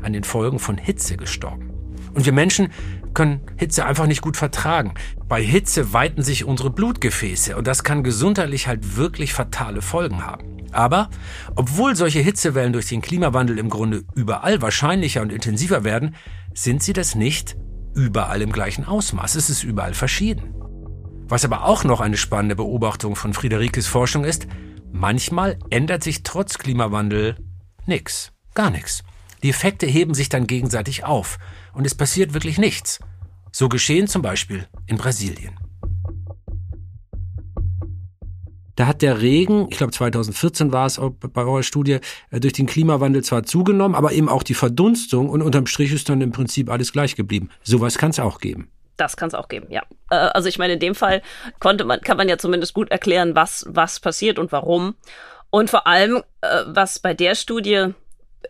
an den Folgen von Hitze gestorben. Und wir Menschen können Hitze einfach nicht gut vertragen. Bei Hitze weiten sich unsere Blutgefäße und das kann gesundheitlich halt wirklich fatale Folgen haben. Aber obwohl solche Hitzewellen durch den Klimawandel im Grunde überall wahrscheinlicher und intensiver werden, sind sie das nicht überall im gleichen Ausmaß. Es ist überall verschieden. Was aber auch noch eine spannende Beobachtung von Friederikes Forschung ist, manchmal ändert sich trotz Klimawandel nichts, gar nichts. Die Effekte heben sich dann gegenseitig auf und es passiert wirklich nichts. So geschehen zum Beispiel in Brasilien. Da hat der Regen, ich glaube 2014 war es bei eurer Studie, äh, durch den Klimawandel zwar zugenommen, aber eben auch die Verdunstung und unterm Strich ist dann im Prinzip alles gleich geblieben. Sowas kann es auch geben. Das kann es auch geben, ja. Äh, also ich meine, in dem Fall konnte man, kann man ja zumindest gut erklären, was, was passiert und warum. Und vor allem, äh, was bei der Studie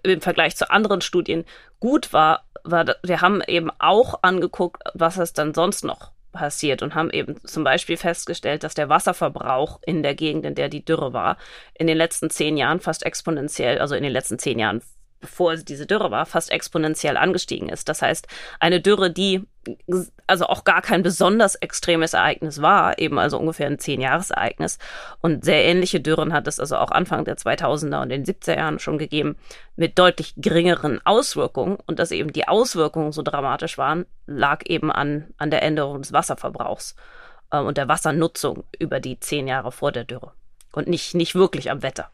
im Vergleich zu anderen Studien gut war, war, wir haben eben auch angeguckt, was es dann sonst noch passiert und haben eben zum Beispiel festgestellt, dass der Wasserverbrauch in der Gegend, in der die Dürre war, in den letzten zehn Jahren fast exponentiell, also in den letzten zehn Jahren bevor diese Dürre war, fast exponentiell angestiegen ist. Das heißt, eine Dürre, die also auch gar kein besonders extremes Ereignis war, eben also ungefähr ein Zehn-Jahres-Ereignis. Und sehr ähnliche Dürren hat es also auch Anfang der 2000er und den 70er Jahren schon gegeben, mit deutlich geringeren Auswirkungen. Und dass eben die Auswirkungen so dramatisch waren, lag eben an, an der Änderung des Wasserverbrauchs äh, und der Wassernutzung über die zehn Jahre vor der Dürre. Und nicht, nicht wirklich am Wetter.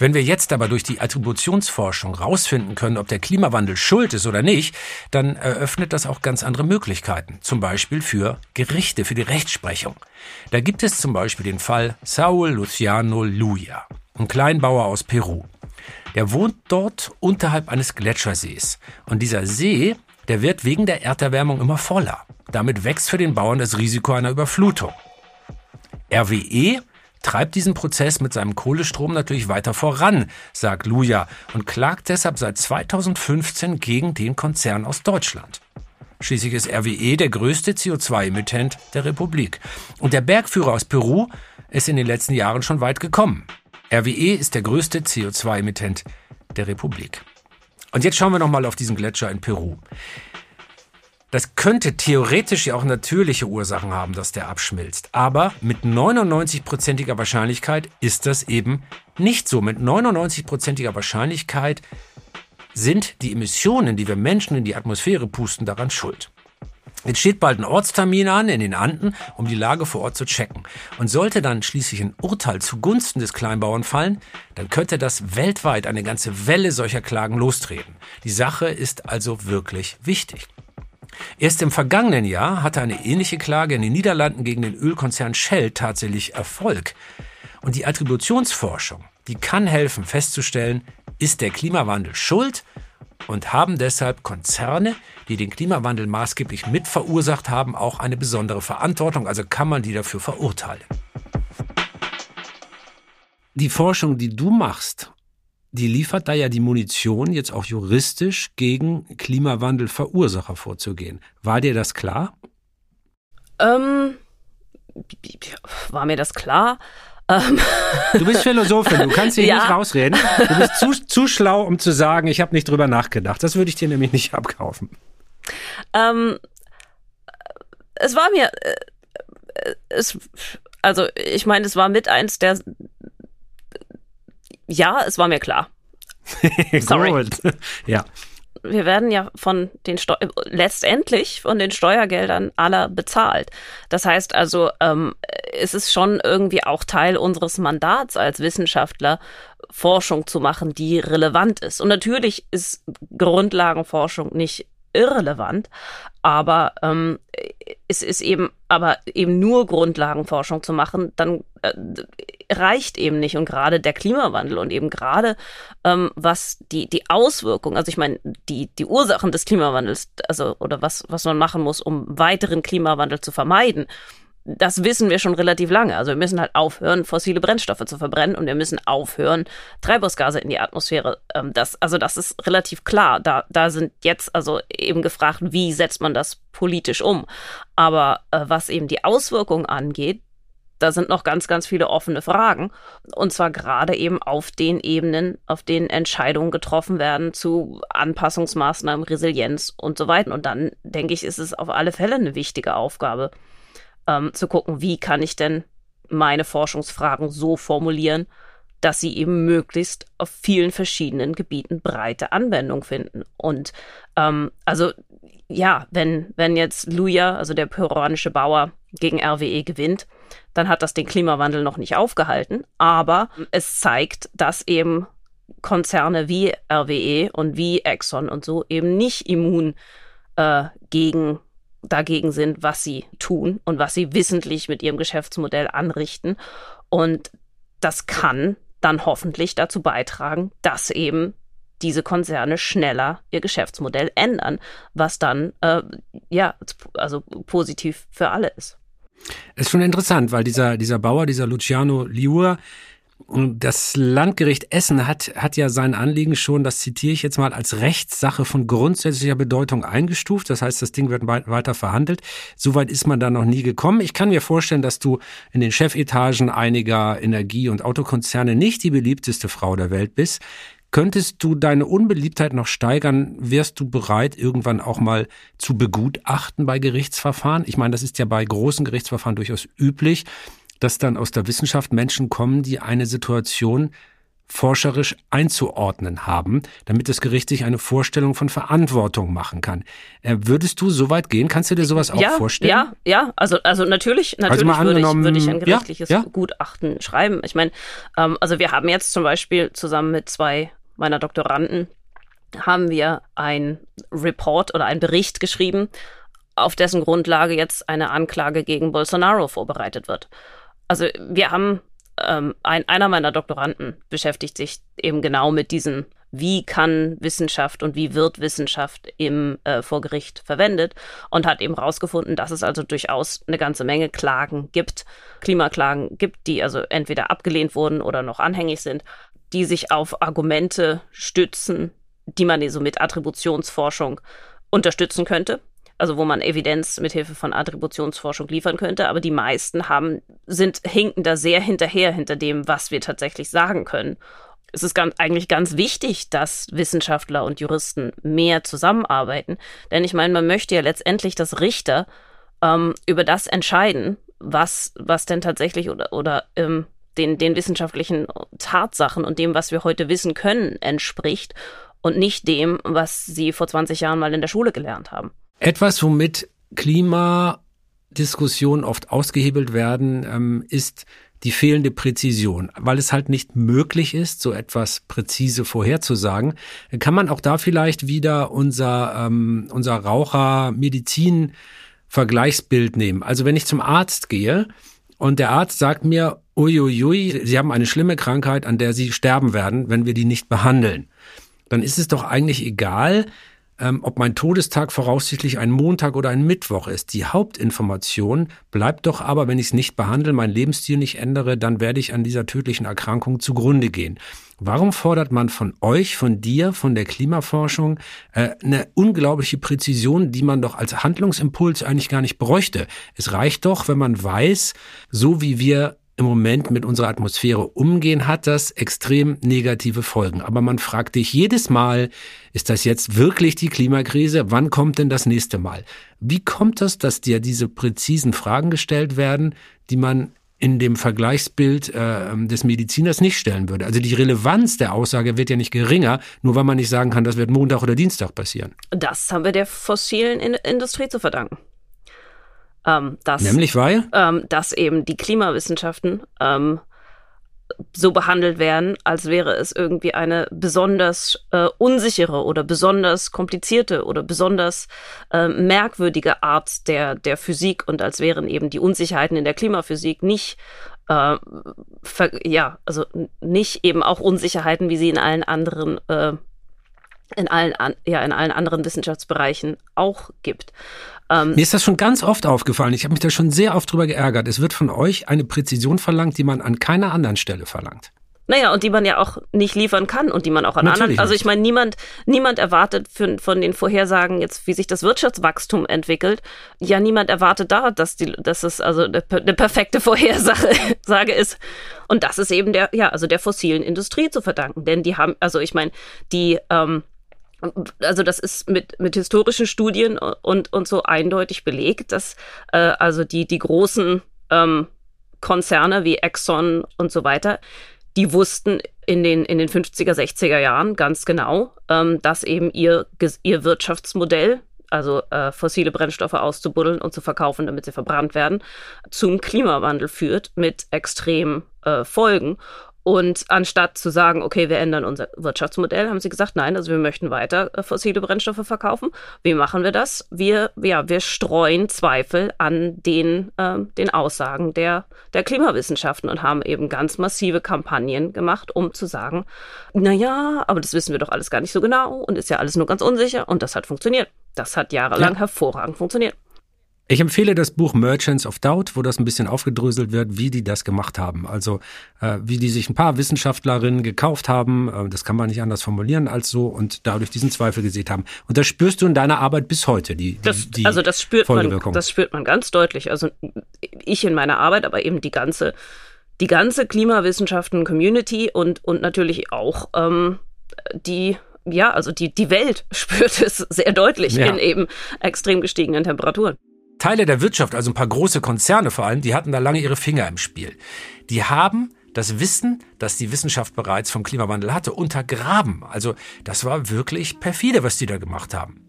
Wenn wir jetzt aber durch die Attributionsforschung rausfinden können, ob der Klimawandel schuld ist oder nicht, dann eröffnet das auch ganz andere Möglichkeiten. Zum Beispiel für Gerichte, für die Rechtsprechung. Da gibt es zum Beispiel den Fall Saul Luciano Luya, ein Kleinbauer aus Peru. Der wohnt dort unterhalb eines Gletschersees. Und dieser See, der wird wegen der Erderwärmung immer voller. Damit wächst für den Bauern das Risiko einer Überflutung. RWE treibt diesen Prozess mit seinem Kohlestrom natürlich weiter voran, sagt Luja und klagt deshalb seit 2015 gegen den Konzern aus Deutschland. Schließlich ist RWE der größte CO2-Emittent der Republik. Und der Bergführer aus Peru ist in den letzten Jahren schon weit gekommen. RWE ist der größte CO2-Emittent der Republik. Und jetzt schauen wir nochmal auf diesen Gletscher in Peru. Das könnte theoretisch ja auch natürliche Ursachen haben, dass der abschmilzt. Aber mit 99-prozentiger Wahrscheinlichkeit ist das eben nicht so. Mit 99-prozentiger Wahrscheinlichkeit sind die Emissionen, die wir Menschen in die Atmosphäre pusten, daran schuld. Jetzt steht bald ein Ortstermin an in den Anden, um die Lage vor Ort zu checken. Und sollte dann schließlich ein Urteil zugunsten des Kleinbauern fallen, dann könnte das weltweit eine ganze Welle solcher Klagen lostreten. Die Sache ist also wirklich wichtig. Erst im vergangenen Jahr hatte eine ähnliche Klage in den Niederlanden gegen den Ölkonzern Shell tatsächlich Erfolg. Und die Attributionsforschung, die kann helfen festzustellen, ist der Klimawandel schuld und haben deshalb Konzerne, die den Klimawandel maßgeblich mit verursacht haben, auch eine besondere Verantwortung, also kann man die dafür verurteilen. Die Forschung, die du machst, die liefert da ja die Munition, jetzt auch juristisch gegen Klimawandelverursacher vorzugehen. War dir das klar? Ähm, war mir das klar? Ähm. Du bist Philosophin, du kannst hier ja. nicht rausreden. Du bist zu, zu schlau, um zu sagen, ich habe nicht drüber nachgedacht. Das würde ich dir nämlich nicht abkaufen. Ähm, es war mir, äh, es, also ich meine, es war mit eins der, ja, es war mir klar. Sorry. Gut. Ja wir werden ja von den Steu letztendlich von den Steuergeldern aller bezahlt. Das heißt also, ähm, es ist schon irgendwie auch Teil unseres Mandats als Wissenschaftler, Forschung zu machen, die relevant ist. Und natürlich ist Grundlagenforschung nicht irrelevant, aber ähm, es ist eben, aber eben nur Grundlagenforschung zu machen, dann äh, reicht eben nicht. Und gerade der Klimawandel und eben gerade ähm, was die, die Auswirkungen, also ich meine, die, die Ursachen des Klimawandels, also oder was, was man machen muss, um weiteren Klimawandel zu vermeiden, das wissen wir schon relativ lange. Also wir müssen halt aufhören, fossile Brennstoffe zu verbrennen und wir müssen aufhören, Treibhausgase in die Atmosphäre. Ähm, das, also das ist relativ klar. Da, da sind jetzt also eben gefragt, wie setzt man das politisch um. Aber äh, was eben die Auswirkungen angeht, da sind noch ganz, ganz viele offene Fragen. Und zwar gerade eben auf den Ebenen, auf denen Entscheidungen getroffen werden zu Anpassungsmaßnahmen, Resilienz und so weiter. Und dann denke ich, ist es auf alle Fälle eine wichtige Aufgabe, ähm, zu gucken, wie kann ich denn meine Forschungsfragen so formulieren, dass sie eben möglichst auf vielen verschiedenen Gebieten breite Anwendung finden. Und ähm, also ja, wenn, wenn jetzt Luja, also der peruanische Bauer, gegen RWE gewinnt, dann hat das den Klimawandel noch nicht aufgehalten. Aber es zeigt, dass eben Konzerne wie RWE und wie Exxon und so eben nicht immun äh, gegen dagegen sind, was sie tun und was sie wissentlich mit ihrem Geschäftsmodell anrichten. Und das kann dann hoffentlich dazu beitragen, dass eben diese Konzerne schneller ihr Geschäftsmodell ändern, was dann äh, ja also positiv für alle ist. Ist schon interessant, weil dieser dieser Bauer, dieser Luciano Liua, das Landgericht Essen hat, hat ja sein Anliegen schon, das zitiere ich jetzt mal, als Rechtssache von grundsätzlicher Bedeutung eingestuft. Das heißt, das Ding wird weiter verhandelt. Soweit ist man da noch nie gekommen. Ich kann mir vorstellen, dass du in den Chefetagen einiger Energie- und Autokonzerne nicht die beliebteste Frau der Welt bist. Könntest du deine Unbeliebtheit noch steigern? Wärst du bereit, irgendwann auch mal zu begutachten bei Gerichtsverfahren? Ich meine, das ist ja bei großen Gerichtsverfahren durchaus üblich dass dann aus der Wissenschaft Menschen kommen, die eine Situation forscherisch einzuordnen haben, damit das Gericht sich eine Vorstellung von Verantwortung machen kann. Äh, würdest du so weit gehen? Kannst du dir sowas auch ja, vorstellen? Ja, ja, also, also natürlich, natürlich also würde, ich, würde ich ein gerichtliches ja, ja. Gutachten schreiben. Ich meine, ähm, also wir haben jetzt zum Beispiel zusammen mit zwei meiner Doktoranden haben wir ein Report oder einen Bericht geschrieben, auf dessen Grundlage jetzt eine Anklage gegen Bolsonaro vorbereitet wird also wir haben, ähm, ein, einer meiner Doktoranden beschäftigt sich eben genau mit diesen, wie kann Wissenschaft und wie wird Wissenschaft im äh, vor Gericht verwendet und hat eben herausgefunden, dass es also durchaus eine ganze Menge Klagen gibt, Klimaklagen gibt, die also entweder abgelehnt wurden oder noch anhängig sind, die sich auf Argumente stützen, die man so mit Attributionsforschung unterstützen könnte also wo man Evidenz mithilfe von Attributionsforschung liefern könnte, aber die meisten haben, sind, hinken da sehr hinterher hinter dem, was wir tatsächlich sagen können. Es ist ganz, eigentlich ganz wichtig, dass Wissenschaftler und Juristen mehr zusammenarbeiten, denn ich meine, man möchte ja letztendlich, dass Richter ähm, über das entscheiden, was, was denn tatsächlich oder, oder ähm, den, den wissenschaftlichen Tatsachen und dem, was wir heute wissen können, entspricht und nicht dem, was sie vor 20 Jahren mal in der Schule gelernt haben. Etwas, womit Klimadiskussionen oft ausgehebelt werden, ähm, ist die fehlende Präzision. Weil es halt nicht möglich ist, so etwas präzise vorherzusagen, kann man auch da vielleicht wieder unser, ähm, unser Raucher-Medizin-Vergleichsbild nehmen. Also wenn ich zum Arzt gehe und der Arzt sagt mir, uiuiui, Sie haben eine schlimme Krankheit, an der Sie sterben werden, wenn wir die nicht behandeln, dann ist es doch eigentlich egal, ähm, ob mein Todestag voraussichtlich ein Montag oder ein Mittwoch ist. Die Hauptinformation bleibt doch aber, wenn ich es nicht behandle, meinen Lebensstil nicht ändere, dann werde ich an dieser tödlichen Erkrankung zugrunde gehen. Warum fordert man von euch, von dir, von der Klimaforschung äh, eine unglaubliche Präzision, die man doch als Handlungsimpuls eigentlich gar nicht bräuchte? Es reicht doch, wenn man weiß, so wie wir im Moment mit unserer Atmosphäre umgehen, hat das extrem negative Folgen. Aber man fragt dich jedes Mal, ist das jetzt wirklich die Klimakrise? Wann kommt denn das nächste Mal? Wie kommt das, dass dir diese präzisen Fragen gestellt werden, die man in dem Vergleichsbild äh, des Mediziners nicht stellen würde. Also die Relevanz der Aussage wird ja nicht geringer, nur weil man nicht sagen kann, das wird Montag oder Dienstag passieren. Das haben wir der fossilen in Industrie zu verdanken. Ähm, dass, Nämlich weil? Ähm, dass eben die Klimawissenschaften ähm, so behandelt werden, als wäre es irgendwie eine besonders äh, unsichere oder besonders komplizierte oder besonders äh, merkwürdige Art der, der Physik und als wären eben die Unsicherheiten in der Klimaphysik nicht äh, ja, also nicht eben auch Unsicherheiten, wie sie in allen anderen äh, in allen, ja, in allen anderen Wissenschaftsbereichen auch gibt. Ähm, Mir ist das schon ganz oft aufgefallen. Ich habe mich da schon sehr oft drüber geärgert. Es wird von euch eine Präzision verlangt, die man an keiner anderen Stelle verlangt. Naja, und die man ja auch nicht liefern kann und die man auch an Natürlich anderen. Also ich meine, niemand, niemand erwartet für, von den Vorhersagen jetzt, wie sich das Wirtschaftswachstum entwickelt. Ja, niemand erwartet da, dass die, dass es also eine, eine perfekte Vorhersage ist. Und das ist eben der, ja, also der fossilen Industrie zu verdanken. Denn die haben, also ich meine, die, ähm, also das ist mit, mit historischen Studien und, und so eindeutig belegt, dass äh, also die, die großen ähm, Konzerne wie Exxon und so weiter, die wussten in den, in den 50er, 60er Jahren ganz genau, ähm, dass eben ihr, ihr Wirtschaftsmodell, also äh, fossile Brennstoffe auszubuddeln und zu verkaufen, damit sie verbrannt werden, zum Klimawandel führt mit extremen äh, Folgen. Und anstatt zu sagen, okay, wir ändern unser Wirtschaftsmodell, haben sie gesagt, nein, also wir möchten weiter äh, fossile Brennstoffe verkaufen. Wie machen wir das? Wir, ja, wir streuen Zweifel an den, äh, den Aussagen der, der Klimawissenschaften und haben eben ganz massive Kampagnen gemacht, um zu sagen, na ja, aber das wissen wir doch alles gar nicht so genau und ist ja alles nur ganz unsicher und das hat funktioniert. Das hat jahrelang ja. hervorragend funktioniert. Ich empfehle das Buch Merchants of Doubt, wo das ein bisschen aufgedröselt wird, wie die das gemacht haben. Also äh, wie die sich ein paar Wissenschaftlerinnen gekauft haben, äh, das kann man nicht anders formulieren als so, und dadurch diesen Zweifel gesehen haben. Und das spürst du in deiner Arbeit bis heute, die, die, das, die Also das spürt man, das spürt man ganz deutlich. Also ich in meiner Arbeit, aber eben die ganze, die ganze Klimawissenschaften-Community und, und natürlich auch ähm, die ja, also die, die Welt spürt es sehr deutlich ja. in eben extrem gestiegenen Temperaturen. Teile der Wirtschaft, also ein paar große Konzerne vor allem, die hatten da lange ihre Finger im Spiel. Die haben das Wissen, das die Wissenschaft bereits vom Klimawandel hatte, untergraben. Also das war wirklich perfide, was die da gemacht haben.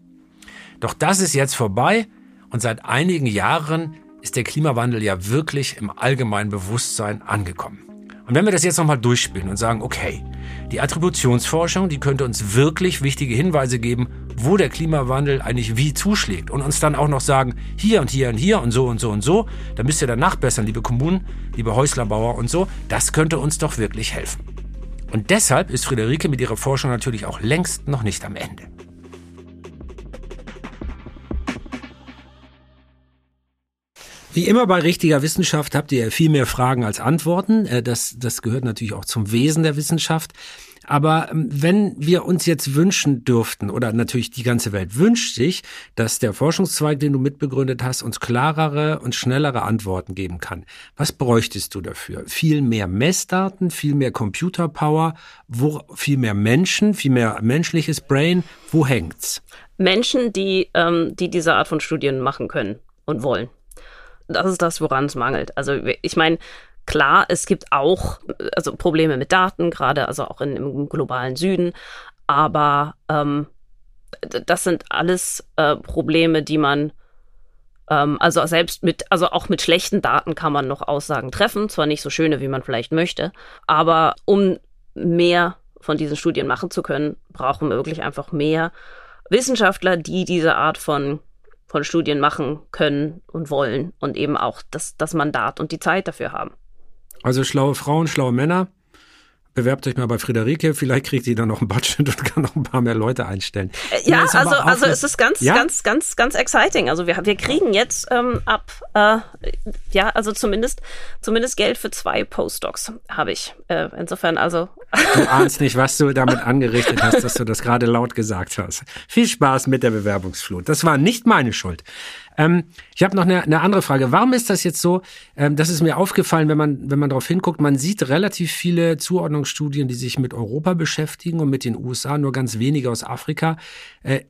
Doch das ist jetzt vorbei und seit einigen Jahren ist der Klimawandel ja wirklich im allgemeinen Bewusstsein angekommen. Und wenn wir das jetzt nochmal durchspielen und sagen, okay, die Attributionsforschung, die könnte uns wirklich wichtige Hinweise geben, wo der Klimawandel eigentlich wie zuschlägt und uns dann auch noch sagen, hier und hier und hier und so und so und so, da müsst ihr dann nachbessern, liebe Kommunen, liebe Häuslerbauer und so, das könnte uns doch wirklich helfen. Und deshalb ist Friederike mit ihrer Forschung natürlich auch längst noch nicht am Ende. Wie immer bei richtiger Wissenschaft habt ihr viel mehr Fragen als Antworten. Äh, das, das gehört natürlich auch zum Wesen der Wissenschaft. Aber ähm, wenn wir uns jetzt wünschen dürften, oder natürlich die ganze Welt wünscht sich, dass der Forschungszweig, den du mitbegründet hast, uns klarere und schnellere Antworten geben kann, was bräuchtest du dafür? Viel mehr Messdaten, viel mehr Computerpower, wo, viel mehr Menschen, viel mehr menschliches Brain, wo hängt's? Menschen, die, ähm, die diese Art von Studien machen können und wollen das ist das, woran es mangelt. Also ich meine, klar, es gibt auch also Probleme mit Daten, gerade also auch in, im globalen Süden, aber ähm, das sind alles äh, Probleme, die man ähm, also selbst mit, also auch mit schlechten Daten kann man noch Aussagen treffen, zwar nicht so schöne, wie man vielleicht möchte, aber um mehr von diesen Studien machen zu können, brauchen wir wirklich einfach mehr Wissenschaftler, die diese Art von von Studien machen können und wollen und eben auch das, das Mandat und die Zeit dafür haben. Also schlaue Frauen, schlaue Männer bewerbt euch mal bei Friederike, vielleicht kriegt ihr dann noch ein Budget und kann noch ein paar mehr Leute einstellen. Äh, ja, also, also es ist ganz, ja? ganz, ganz, ganz exciting. Also wir, wir kriegen jetzt ähm, ab, äh, ja, also zumindest, zumindest Geld für zwei Postdocs habe ich. Äh, insofern also. Du ahnst nicht, was du damit angerichtet hast, dass du das gerade laut gesagt hast. Viel Spaß mit der Bewerbungsflut. Das war nicht meine Schuld. Ähm, ich habe noch eine, eine, andere Frage. Warum ist das jetzt so? Ähm, das ist mir aufgefallen, wenn man, wenn man darauf hinguckt. Man sieht relativ viele Zuordnungsstudien, die sich mit Europa beschäftigen und mit den USA, nur ganz wenige aus Afrika. Äh,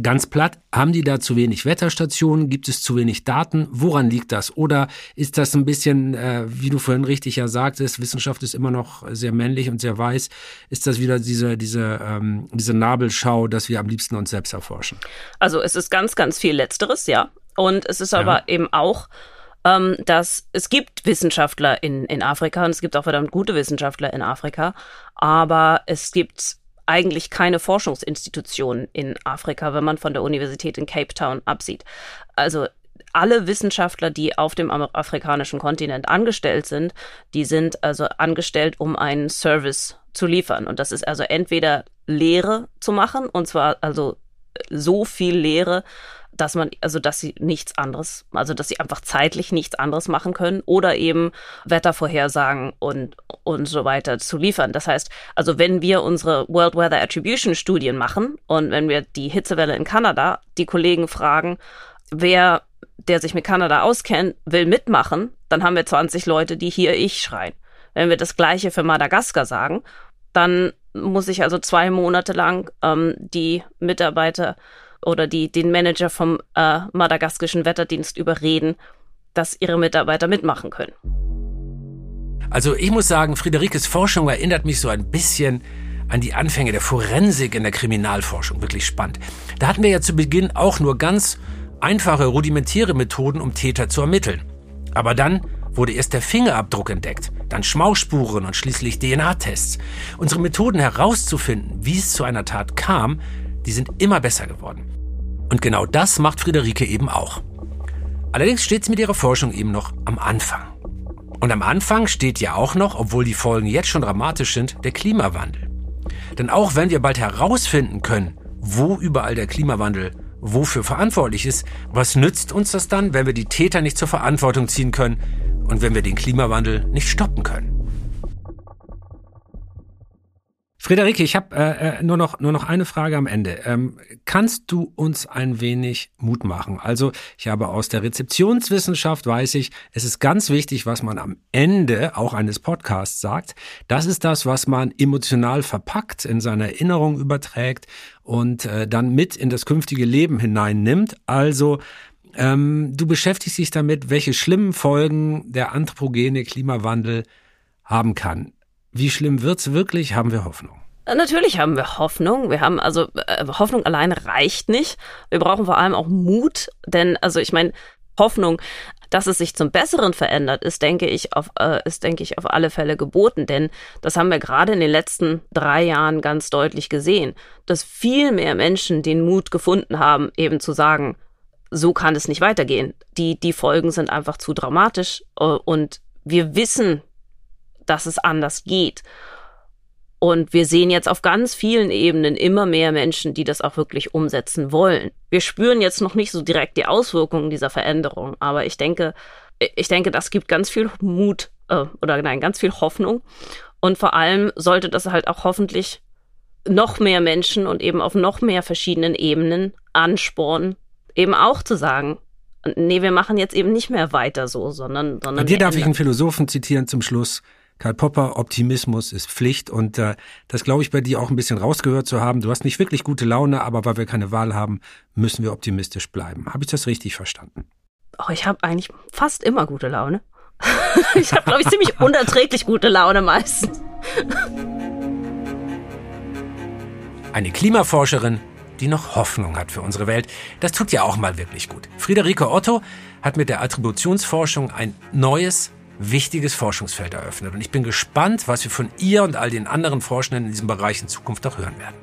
Ganz platt, haben die da zu wenig Wetterstationen? Gibt es zu wenig Daten? Woran liegt das? Oder ist das ein bisschen, äh, wie du vorhin richtig ja sagtest, Wissenschaft ist immer noch sehr männlich und sehr weiß. Ist das wieder diese, diese, ähm, diese Nabelschau, dass wir am liebsten uns selbst erforschen? Also es ist ganz, ganz viel Letzteres, ja. Und es ist aber ja. eben auch, ähm, dass es gibt Wissenschaftler in, in Afrika und es gibt auch verdammt gute Wissenschaftler in Afrika, aber es gibt eigentlich keine Forschungsinstitutionen in Afrika, wenn man von der Universität in Cape Town absieht. Also alle Wissenschaftler, die auf dem afrikanischen Kontinent angestellt sind, die sind also angestellt, um einen Service zu liefern. Und das ist also entweder Lehre zu machen, und zwar also so viel Lehre, dass man, also dass sie nichts anderes, also dass sie einfach zeitlich nichts anderes machen können oder eben Wettervorhersagen und, und so weiter zu liefern. Das heißt, also wenn wir unsere World Weather Attribution Studien machen und wenn wir die Hitzewelle in Kanada, die Kollegen fragen, wer, der sich mit Kanada auskennt, will mitmachen, dann haben wir 20 Leute, die hier ich schreien. Wenn wir das Gleiche für Madagaskar sagen, dann muss ich also zwei Monate lang ähm, die Mitarbeiter oder die, den Manager vom äh, madagaskischen Wetterdienst überreden, dass ihre Mitarbeiter mitmachen können. Also ich muss sagen, Friederikes Forschung erinnert mich so ein bisschen an die Anfänge der Forensik in der Kriminalforschung. Wirklich spannend. Da hatten wir ja zu Beginn auch nur ganz einfache, rudimentäre Methoden, um Täter zu ermitteln. Aber dann wurde erst der Fingerabdruck entdeckt, dann Schmauchspuren und schließlich DNA-Tests. Unsere Methoden herauszufinden, wie es zu einer Tat kam, die sind immer besser geworden. Und genau das macht Friederike eben auch. Allerdings steht sie mit ihrer Forschung eben noch am Anfang. Und am Anfang steht ja auch noch, obwohl die Folgen jetzt schon dramatisch sind, der Klimawandel. Denn auch wenn wir bald herausfinden können, wo überall der Klimawandel wofür verantwortlich ist, was nützt uns das dann, wenn wir die Täter nicht zur Verantwortung ziehen können und wenn wir den Klimawandel nicht stoppen können? Friederike, ich habe äh, äh, nur, noch, nur noch eine Frage am Ende. Ähm, kannst du uns ein wenig Mut machen? Also ich habe aus der Rezeptionswissenschaft, weiß ich, es ist ganz wichtig, was man am Ende auch eines Podcasts sagt. Das ist das, was man emotional verpackt, in seine Erinnerung überträgt und äh, dann mit in das künftige Leben hineinnimmt. Also ähm, du beschäftigst dich damit, welche schlimmen Folgen der anthropogene Klimawandel haben kann. Wie schlimm wird's wirklich? Haben wir Hoffnung? Äh, natürlich haben wir Hoffnung. Wir haben also äh, Hoffnung allein reicht nicht. Wir brauchen vor allem auch Mut, denn also ich meine Hoffnung, dass es sich zum Besseren verändert, ist denke ich auf äh, ist denke ich auf alle Fälle geboten, denn das haben wir gerade in den letzten drei Jahren ganz deutlich gesehen, dass viel mehr Menschen den Mut gefunden haben, eben zu sagen, so kann es nicht weitergehen. Die die Folgen sind einfach zu dramatisch und wir wissen dass es anders geht. Und wir sehen jetzt auf ganz vielen Ebenen immer mehr Menschen, die das auch wirklich umsetzen wollen. Wir spüren jetzt noch nicht so direkt die Auswirkungen dieser Veränderung, aber ich denke, ich denke, das gibt ganz viel Mut äh, oder nein, ganz viel Hoffnung. Und vor allem sollte das halt auch hoffentlich noch mehr Menschen und eben auf noch mehr verschiedenen Ebenen anspornen, eben auch zu sagen, nee, wir machen jetzt eben nicht mehr weiter so, sondern, sondern. Bei dir darf ich einen Philosophen zitieren zum Schluss. Karl Popper, Optimismus ist Pflicht und äh, das glaube ich bei dir auch ein bisschen rausgehört zu haben. Du hast nicht wirklich gute Laune, aber weil wir keine Wahl haben, müssen wir optimistisch bleiben. Habe ich das richtig verstanden? Oh, ich habe eigentlich fast immer gute Laune. ich habe, glaube ich, ziemlich unerträglich gute Laune meistens. Eine Klimaforscherin, die noch Hoffnung hat für unsere Welt. Das tut ja auch mal wirklich gut. Friederike Otto hat mit der Attributionsforschung ein neues, wichtiges Forschungsfeld eröffnet. Und ich bin gespannt, was wir von ihr und all den anderen Forschenden in diesem Bereich in Zukunft auch hören werden.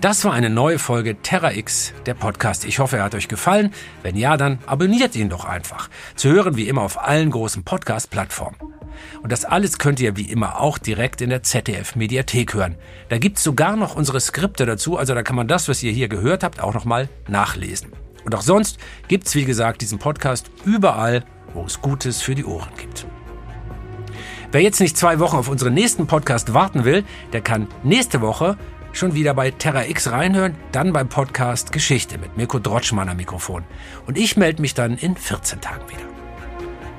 Das war eine neue Folge Terra X, der Podcast. Ich hoffe, er hat euch gefallen. Wenn ja, dann abonniert ihn doch einfach. Zu hören wie immer auf allen großen Podcast-Plattformen. Und das alles könnt ihr wie immer auch direkt in der ZDF-Mediathek hören. Da gibt's sogar noch unsere Skripte dazu, also da kann man das, was ihr hier gehört habt, auch nochmal nachlesen. Und auch sonst gibt's wie gesagt, diesen Podcast überall, wo es Gutes für die Ohren gibt. Wer jetzt nicht zwei Wochen auf unseren nächsten Podcast warten will, der kann nächste Woche schon wieder bei Terra X reinhören, dann beim Podcast Geschichte mit Mirko Drotschmann am Mikrofon. Und ich melde mich dann in 14 Tagen wieder.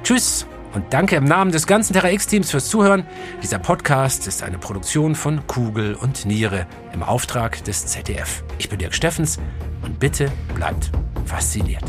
Tschüss und danke im Namen des ganzen Terra X-Teams fürs Zuhören. Dieser Podcast ist eine Produktion von Kugel und Niere im Auftrag des ZDF. Ich bin Dirk Steffens und bitte bleibt fasziniert.